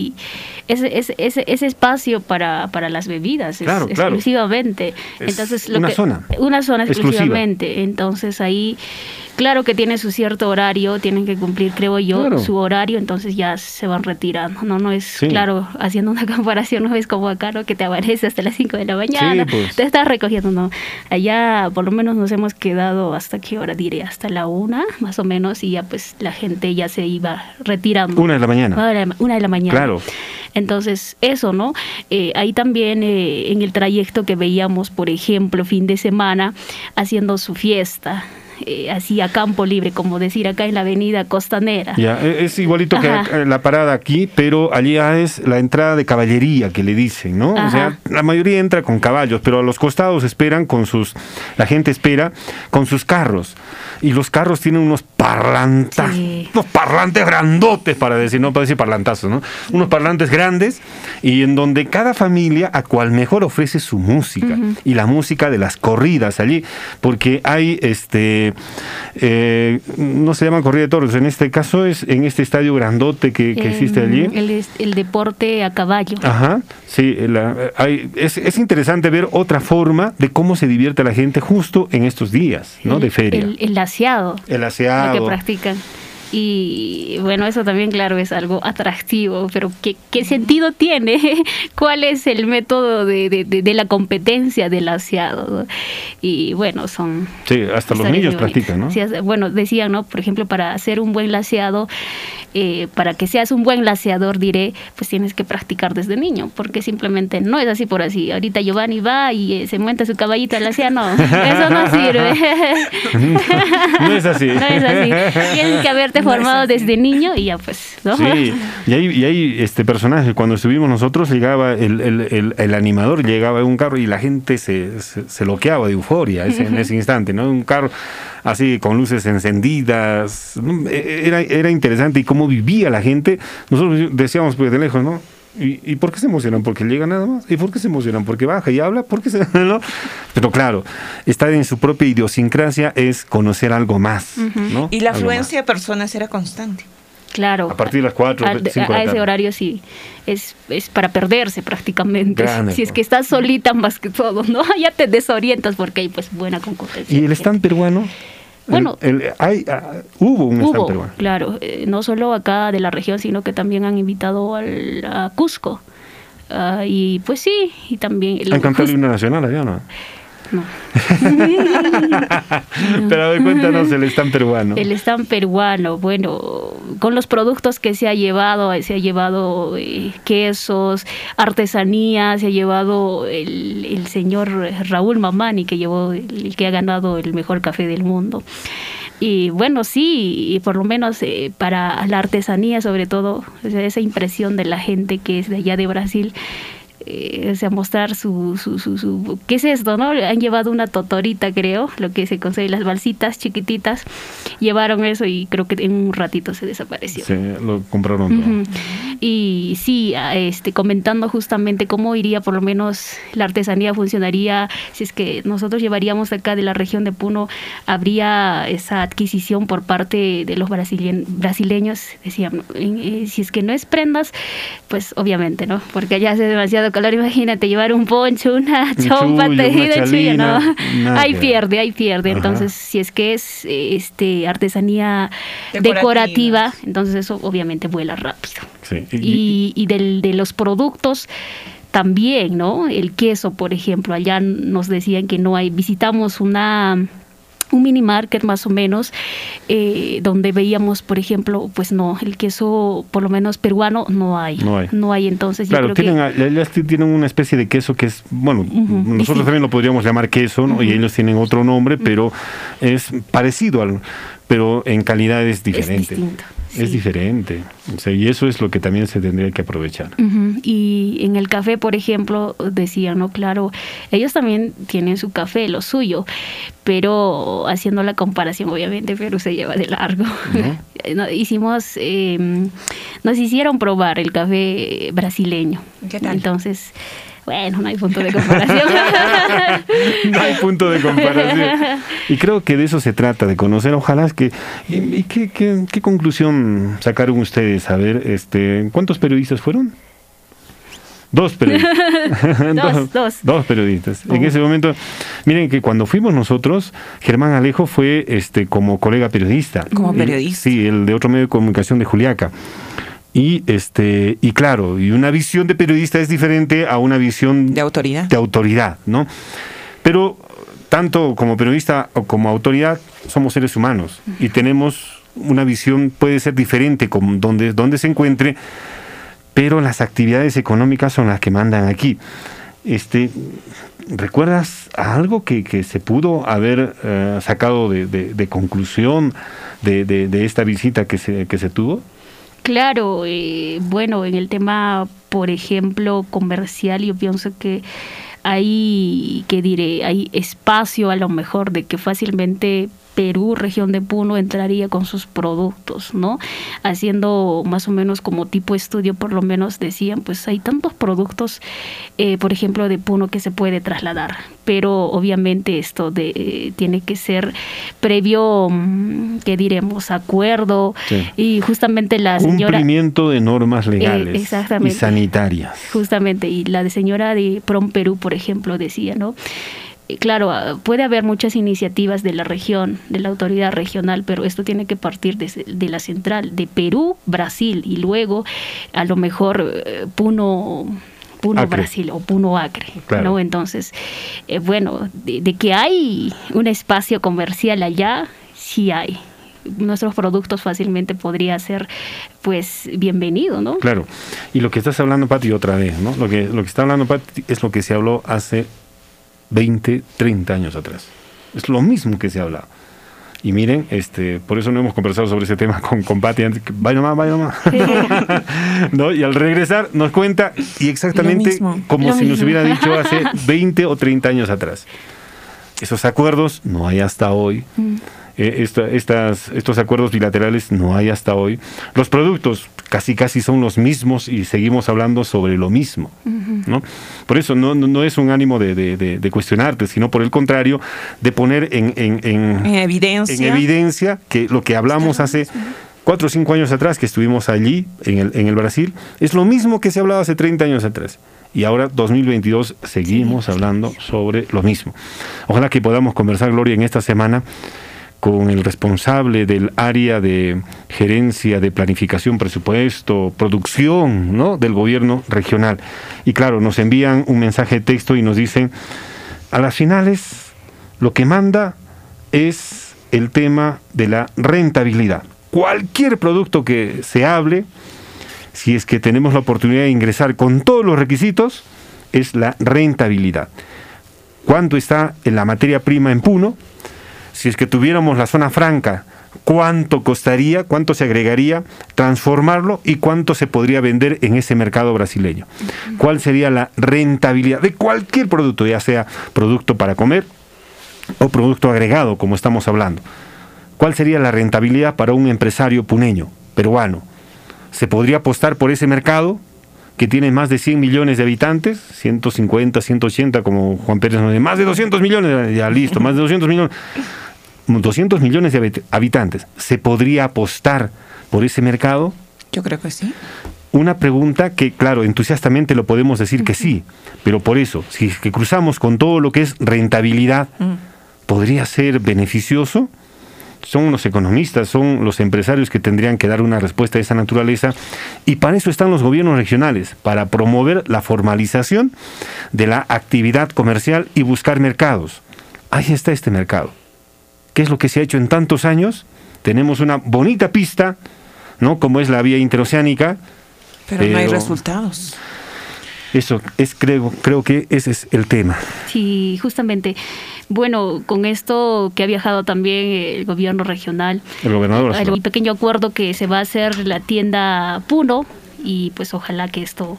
Ese, ese, ese, ese espacio para, para las bebidas es- Claro, claro. exclusivamente. Es Entonces, lo una que- zona Una zona exclusiva. exclusivamente. Entonces ahí, claro que tiene su cierto horario, tienen que cumplir, creo yo, Claro. su horario, entonces ya se van retirando. No, no es, Sí. claro, haciendo una comparación, no es como acá, ¿no? Que te amanece hasta las 5 de la mañana, pues. te estás recogiendo, no. Allá por lo menos nos hemos quedado hasta qué hora diré, hasta la una, más o menos, y ya pues la gente ya se iba retirando. Una de la mañana. Una de la, una de la mañana. Claro. Entonces, eso, ¿no? Eh, ahí también eh, en el trayecto que veíamos, por ejemplo, fin de semana, haciendo su fiesta, eh, así a campo libre, como decir acá en la avenida costanera. Ya, e- es igualito que Ajá. la parada aquí, pero allá es la entrada de caballería que le dicen, ¿no? O sea, la mayoría entra con caballos, pero a los costados esperan con sus, la gente espera con sus carros. Y los carros tienen unos parlantas, unos parlantes grandotes, para decir, no para decir parlantazos, ¿no? Unos parlantes grandes y en donde cada familia a cual mejor ofrece su música y la música de las corridas allí, porque hay este eh, no se llama corrida de toros, en este caso es en este estadio grandote que, que existe allí. El, deporte a caballo. Ajá, sí, la- hay, es, es interesante ver otra forma de cómo se divierte la gente justo en estos días, ¿no? De feria. El, el aseado. El lo aseado. que practican. Y bueno, eso también, claro, es algo atractivo, pero ¿qué, qué sentido tiene? ¿Cuál es el método de, de- de- de la competencia del aseado? Y bueno, son... Sí, hasta los niños practican, ¿no? Sí, bueno, decían, ¿no? Por ejemplo, para hacer un buen laseado, eh, para que seas un buen laseador, diré, pues tienes que practicar desde niño, porque simplemente no es así por así. Ahorita Giovanni va y eh, se monta su caballito al lasear, no, eso no sirve. no es así. No es así. Tienes que haberte formado desde niño y ya pues, ¿no? Sí, y hay, y hay este personaje, cuando estuvimos nosotros, llegaba el, el- el- el animador, llegaba en un carro y la gente se, se, se loqueaba de euforia ese- en ese instante, ¿no? Un carro así con luces encendidas, ¿no? E- era, era interesante y cómo vivía la gente. Nosotros decíamos pues de lejos, ¿no? ¿Y, y por qué se emocionan? ¿Porque llega nada más? ¿Y por qué se emocionan? ¿Porque baja y habla? ¿Por qué se.? ¿no? Pero claro, estar en su propia idiosincrasia es conocer algo más. ¿no? Y la Algo afluencia de personas era constante. Claro. A partir de las 4, a, 5 de a la ese horario sí es, es para perderse prácticamente Grande, si es que estás solita más que todo no ya te desorientas porque hay pues buena concurrencia ¿Y el stand peruano? Bueno. El- el- hay, ah, hubo un hubo peruano. claro eh, no solo acá de la región sino que también han invitado al, a Cusco Ah, y pues sí y también el- Han cantado el himno nacional allá, ¿no? No. Pero a ver, cuéntanos el stand peruano. El stand peruano, bueno, con los productos que se ha llevado, se ha llevado eh, quesos, artesanía, se ha llevado el, el señor Raúl Mamani, que llevó el que ha ganado el mejor café del mundo. Y bueno, sí, y por lo menos eh, para la artesanía, sobre todo, o sea, esa impresión de la gente que es de allá de Brasil, eh, o sea, mostrar su, su, su, su- ¿Qué es esto, no? Han llevado una totorita, creo, lo que se consigue, las balsitas chiquititas. Llevaron eso y creo que en un ratito se desapareció. Sí, lo compraron todo. Ujú. Y sí, a- este, comentando justamente cómo iría por lo menos la artesanía funcionaría si es que nosotros llevaríamos acá de la región de Puno, habría esa adquisición por parte de los brasileños, decían, si es que no es prendas, pues obviamente, ¿no? Porque allá hace demasiado calor, imagínate llevar un poncho, una Un chompa chullo, tejida, chullo, ¿no? nada Ahí pierde, ahí pierde. Ajá. Entonces, si es que es este artesanía Decorativa. decorativa, entonces eso obviamente vuela rápido. Sí. Y, y del, de los productos también, ¿no? El queso, por ejemplo, allá nos decían que no hay, visitamos una un mini market más o menos eh, donde veíamos por ejemplo pues no el queso por lo menos peruano no hay No hay. entonces yo Claro, creo tienen, que ellas tienen una especie de queso que es, bueno, nosotros distinto. también lo podríamos llamar queso, ¿no? y ellos tienen otro nombre, pero es parecido al, pero en calidad es diferente. distinto, Es diferente. O sea, y eso es lo que también se tendría que aprovechar. Y en el café, por ejemplo, decían, no, claro, ellos también tienen su café, lo suyo, pero haciendo la comparación, obviamente, Perú se lleva de largo. No, Hicimos, eh, nos hicieron probar el café brasileño. ¿Qué tal? Entonces, bueno, no hay punto de comparación. no hay punto de comparación. Y creo que de eso se trata, de conocer. Ojalá es que. ¿Y, y qué, qué- qué conclusión sacaron ustedes? A ver, este, ¿cuántos periodistas fueron? Dos periodistas. Dos, dos. Dos periodistas. En ese momento, miren que cuando fuimos nosotros, Germán Alejo fue este como colega periodista. Como periodista. sí, el de otro medio de comunicación de Juliaca. Y este, y claro, y una visión de periodista es diferente a una visión de autoridad. De autoridad, ¿no? Pero tanto como periodista o como autoridad somos seres humanos y tenemos una visión puede ser diferente con donde, donde se encuentre, pero las actividades económicas son las que mandan aquí. Este, ¿Recuerdas algo que, que se pudo haber eh, sacado de, de- de conclusión de, de- de esta visita que se, que se tuvo? Claro, eh, bueno, en el tema, por ejemplo, comercial, yo pienso que hay, que diré, hay espacio a lo mejor de que fácilmente Perú, región de Puno, entraría con sus productos, ¿no? Haciendo más o menos como tipo estudio, por lo menos decían, pues hay tantos productos, eh, por ejemplo, de Puno que se puede trasladar, pero obviamente esto de, eh, tiene que ser previo, mm, ¿qué diremos? Acuerdo Sí. y justamente la señora... Cumplimiento de normas legales Eh, exactamente. y sanitarias. Justamente, y la de señora de Prom Perú, por ejemplo, decía, ¿no? Eh, Claro, ah, puede haber muchas iniciativas de la región, de la autoridad regional, pero esto tiene que partir desde- de, la central, de Perú, Brasil, y luego a lo mejor eh, Puno, Puno Acre. Brasil o Puno Acre, Claro. ¿no? Entonces, eh, bueno, de, de que hay un espacio comercial allá, sí hay. Nuestros productos fácilmente podría ser, pues, bienvenido, ¿no? Claro. Y lo que estás hablando, Pati, otra vez, ¿no? Lo que, lo que está hablando, Pati, es lo que se habló hace 20, 30 años atrás. Es lo mismo que se habla. Y miren, este, por eso no hemos conversado sobre ese tema con, con Pati antes. que, Vaya nomás, vaya nomás. ¿No? Y al regresar nos cuenta y exactamente como lo si nos hubiera dicho hace 20 o 30 años atrás. Esos acuerdos no hay hasta hoy. Eh, esta- estas, estos acuerdos bilaterales no hay hasta hoy. Los productos casi casi son los mismos y seguimos hablando sobre lo mismo. ¿no? Por eso no, no, no es un ánimo de, de- de- de cuestionarte, sino por el contrario, de poner en, en- en- En evidencia. en evidencia que lo que hablamos hace cuatro o cinco años atrás, que estuvimos allí, en el, en el Brasil, es lo mismo que se hablaba hace 30 años atrás. Y ahora, 2022, seguimos hablando sobre lo mismo. Ojalá que podamos conversar, Gloria, en esta semana con el responsable del área de gerencia de planificación, presupuesto, producción ¿no? del gobierno regional. Y claro, nos envían un mensaje de texto y nos dicen, a las finales lo que manda es el tema de la rentabilidad. Cualquier producto que se hable, si es que tenemos la oportunidad de ingresar con todos los requisitos, es la rentabilidad. ¿Cuánto está en la materia prima en Puno? Si es que tuviéramos la zona franca, ¿cuánto costaría, cuánto se agregaría transformarlo y cuánto se podría vender en ese mercado brasileño? ¿Cuál sería la rentabilidad de cualquier producto, ya sea producto para comer o producto agregado, como estamos hablando? ¿Cuál sería la rentabilidad para un empresario puneño, peruano? ¿Se podría apostar por ese mercado que tiene más de 100 millones de habitantes? 150, 180, como Juan Pérez nos dice, más de 200 millones, ya listo, más de 200 millones. 200 millones de habitantes. ¿Se podría apostar por ese mercado? Yo creo que sí. Una pregunta que, claro, entusiastamente lo podemos decir que sí, pero por eso, si es que cruzamos con todo lo que es rentabilidad, ¿podría ser beneficioso? Son los economistas, son los empresarios que tendrían que dar una respuesta de esa naturaleza y para eso están los gobiernos regionales, para promover la formalización de la actividad comercial y buscar mercados. Ahí está este mercado. ¿Qué es lo que se ha hecho en tantos años? Tenemos una bonita pista, ¿no? Como es la vía interoceánica. Pero, no hay resultados. Eso es creo creo que ese es el tema. Sí, justamente. Bueno, con esto que ha viajado también el gobierno regional. El gobernador. El pequeño acuerdo que se va a hacer la tienda Puno y pues ojalá que esto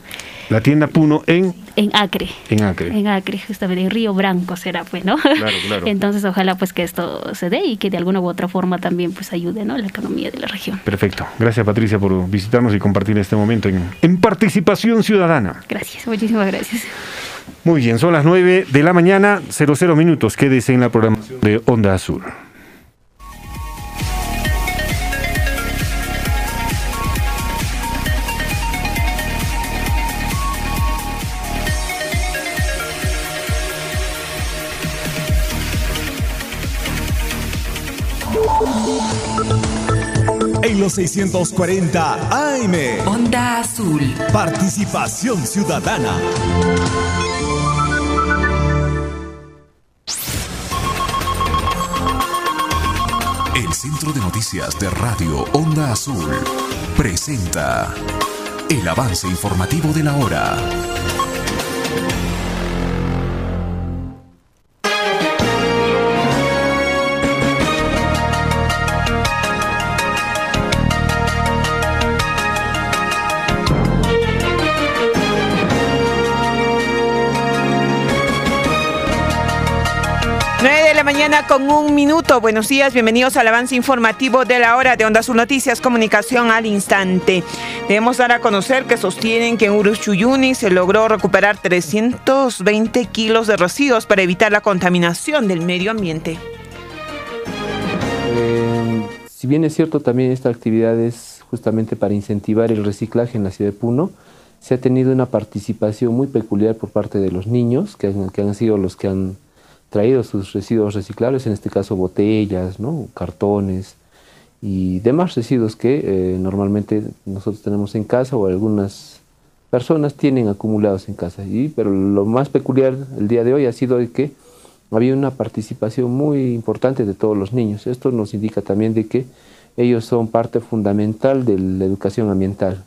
la tienda Puno en en Acre. En Acre. En Acre justamente en Río Branco será pues no claro, claro. entonces ojalá pues que esto se dé y que de alguna u otra forma también pues ayude no la economía de la región. Perfecto. Gracias Patricia por visitarnos y compartir este momento en, en participación ciudadana. Gracias muchísimas gracias muy bien son las 9 de la mañana 00 minutos quédese en la programación de Onda Azul En los 640 AM. Onda Azul. Participación ciudadana. El Centro de Noticias de Radio Onda Azul presenta el avance informativo de la hora. Mañana con un minuto. Buenos días, bienvenidos al avance informativo de la hora de Onda Azul Noticias, comunicación al instante. Debemos dar a conocer que sostienen que en Uruchuyuni se logró recuperar 320 kilos de residuos para evitar la contaminación del medio ambiente. Eh, si bien es cierto, también esta actividad es justamente para incentivar el reciclaje en la ciudad de Puno. Se ha tenido una participación muy peculiar por parte de los niños, que que han sido los que han traído sus residuos reciclables, en este caso botellas, cartones y demás residuos que eh, normalmente nosotros tenemos en casa o algunas personas tienen acumulados en casa. Y, pero lo más peculiar el día de hoy ha sido que había una participación muy importante de todos los niños. Esto nos indica también de que ellos son parte fundamental de la educación ambiental.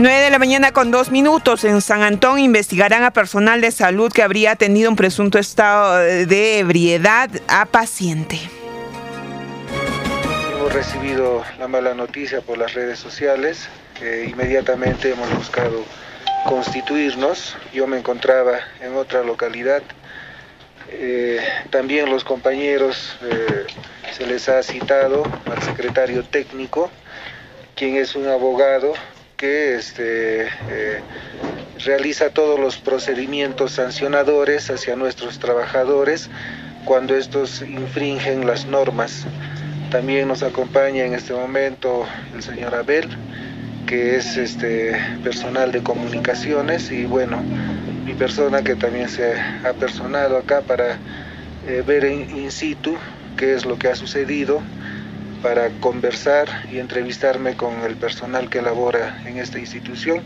9 de la mañana con dos minutos. En San Antón investigarán a personal de salud que habría tenido un presunto estado de ebriedad a paciente. Hemos recibido la mala noticia por las redes sociales. inmediatamente hemos buscado constituirnos. Yo me encontraba en otra localidad. Eh, también los compañeros eh, se les ha citado al secretario técnico, quien es un abogado que este, eh, realiza todos los procedimientos sancionadores hacia nuestros trabajadores cuando estos infringen las normas. También nos acompaña en este momento el señor Abel, que es este personal de comunicaciones y bueno, mi persona que también se ha personado acá para eh, ver in situ qué es lo que ha sucedido para conversar y entrevistarme con el personal que labora en esta institución.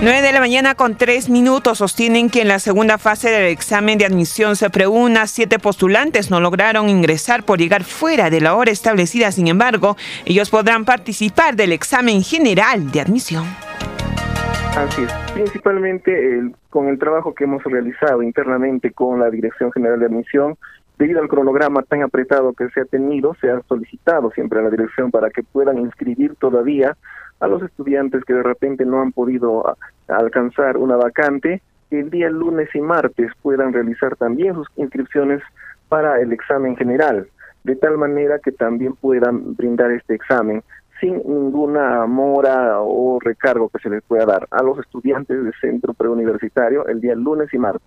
9 de la mañana con tres minutos sostienen que en la segunda fase del examen de admisión se preúna siete postulantes no lograron ingresar por llegar fuera de la hora establecida. Sin embargo, ellos podrán participar del examen general de admisión. Así es, principalmente con el trabajo que hemos realizado internamente con la Dirección General de Admisión debido al cronograma tan apretado que se ha tenido, se ha solicitado siempre a la dirección para que puedan inscribir todavía a los estudiantes que de repente no han podido alcanzar una vacante, que el día lunes y martes puedan realizar también sus inscripciones para el examen general, de tal manera que también puedan brindar este examen sin ninguna mora o recargo que se les pueda dar a los estudiantes del centro preuniversitario el día lunes y martes.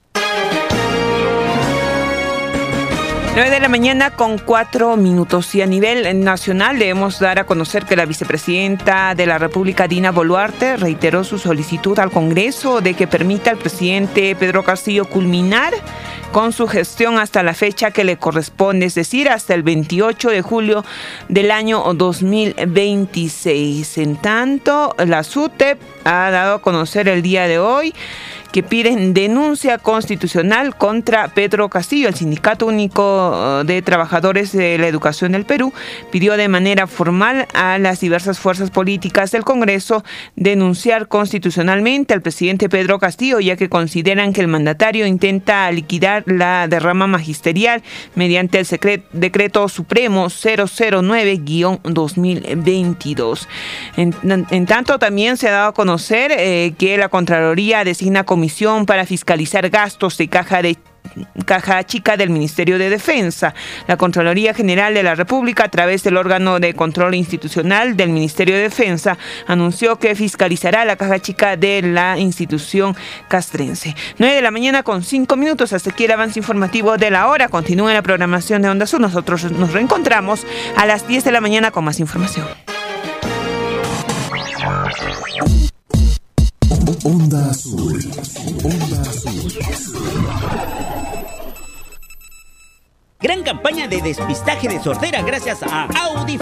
9 de la mañana con cuatro minutos y a nivel nacional debemos dar a conocer que la vicepresidenta de la República, Dina Boluarte, reiteró su solicitud al Congreso de que permita al presidente Pedro Castillo culminar con su gestión hasta la fecha que le corresponde, es decir, hasta el 28 de julio del año 2026. En tanto, la SUTEP ha dado a conocer el día de hoy que piden denuncia constitucional contra Pedro Castillo. El Sindicato Único uh, de Trabajadores de la Educación del Perú pidió de manera formal a las diversas fuerzas políticas del Congreso denunciar constitucionalmente al presidente Pedro Castillo, ya que consideran que el mandatario intenta liquidar la derrama magisterial mediante el decreto supremo 009-2022. En, tanto, también se ha dado a conocer eh, que la Contraloría designa comisión para fiscalizar gastos de caja de Caja Chica del Ministerio de Defensa. La Contraloría General de la República, a través del órgano de control institucional del Ministerio de Defensa, anunció que fiscalizará la Caja Chica de la institución castrense. 9 de la mañana con 5 minutos. Hasta aquí el avance informativo de la hora. Continúa la programación de Onda Sur. Nosotros nos reencontramos a las 10 de la mañana con más información. Onda Azul. Onda Azul. Gran campaña de despistaje de sordera gracias a Audi.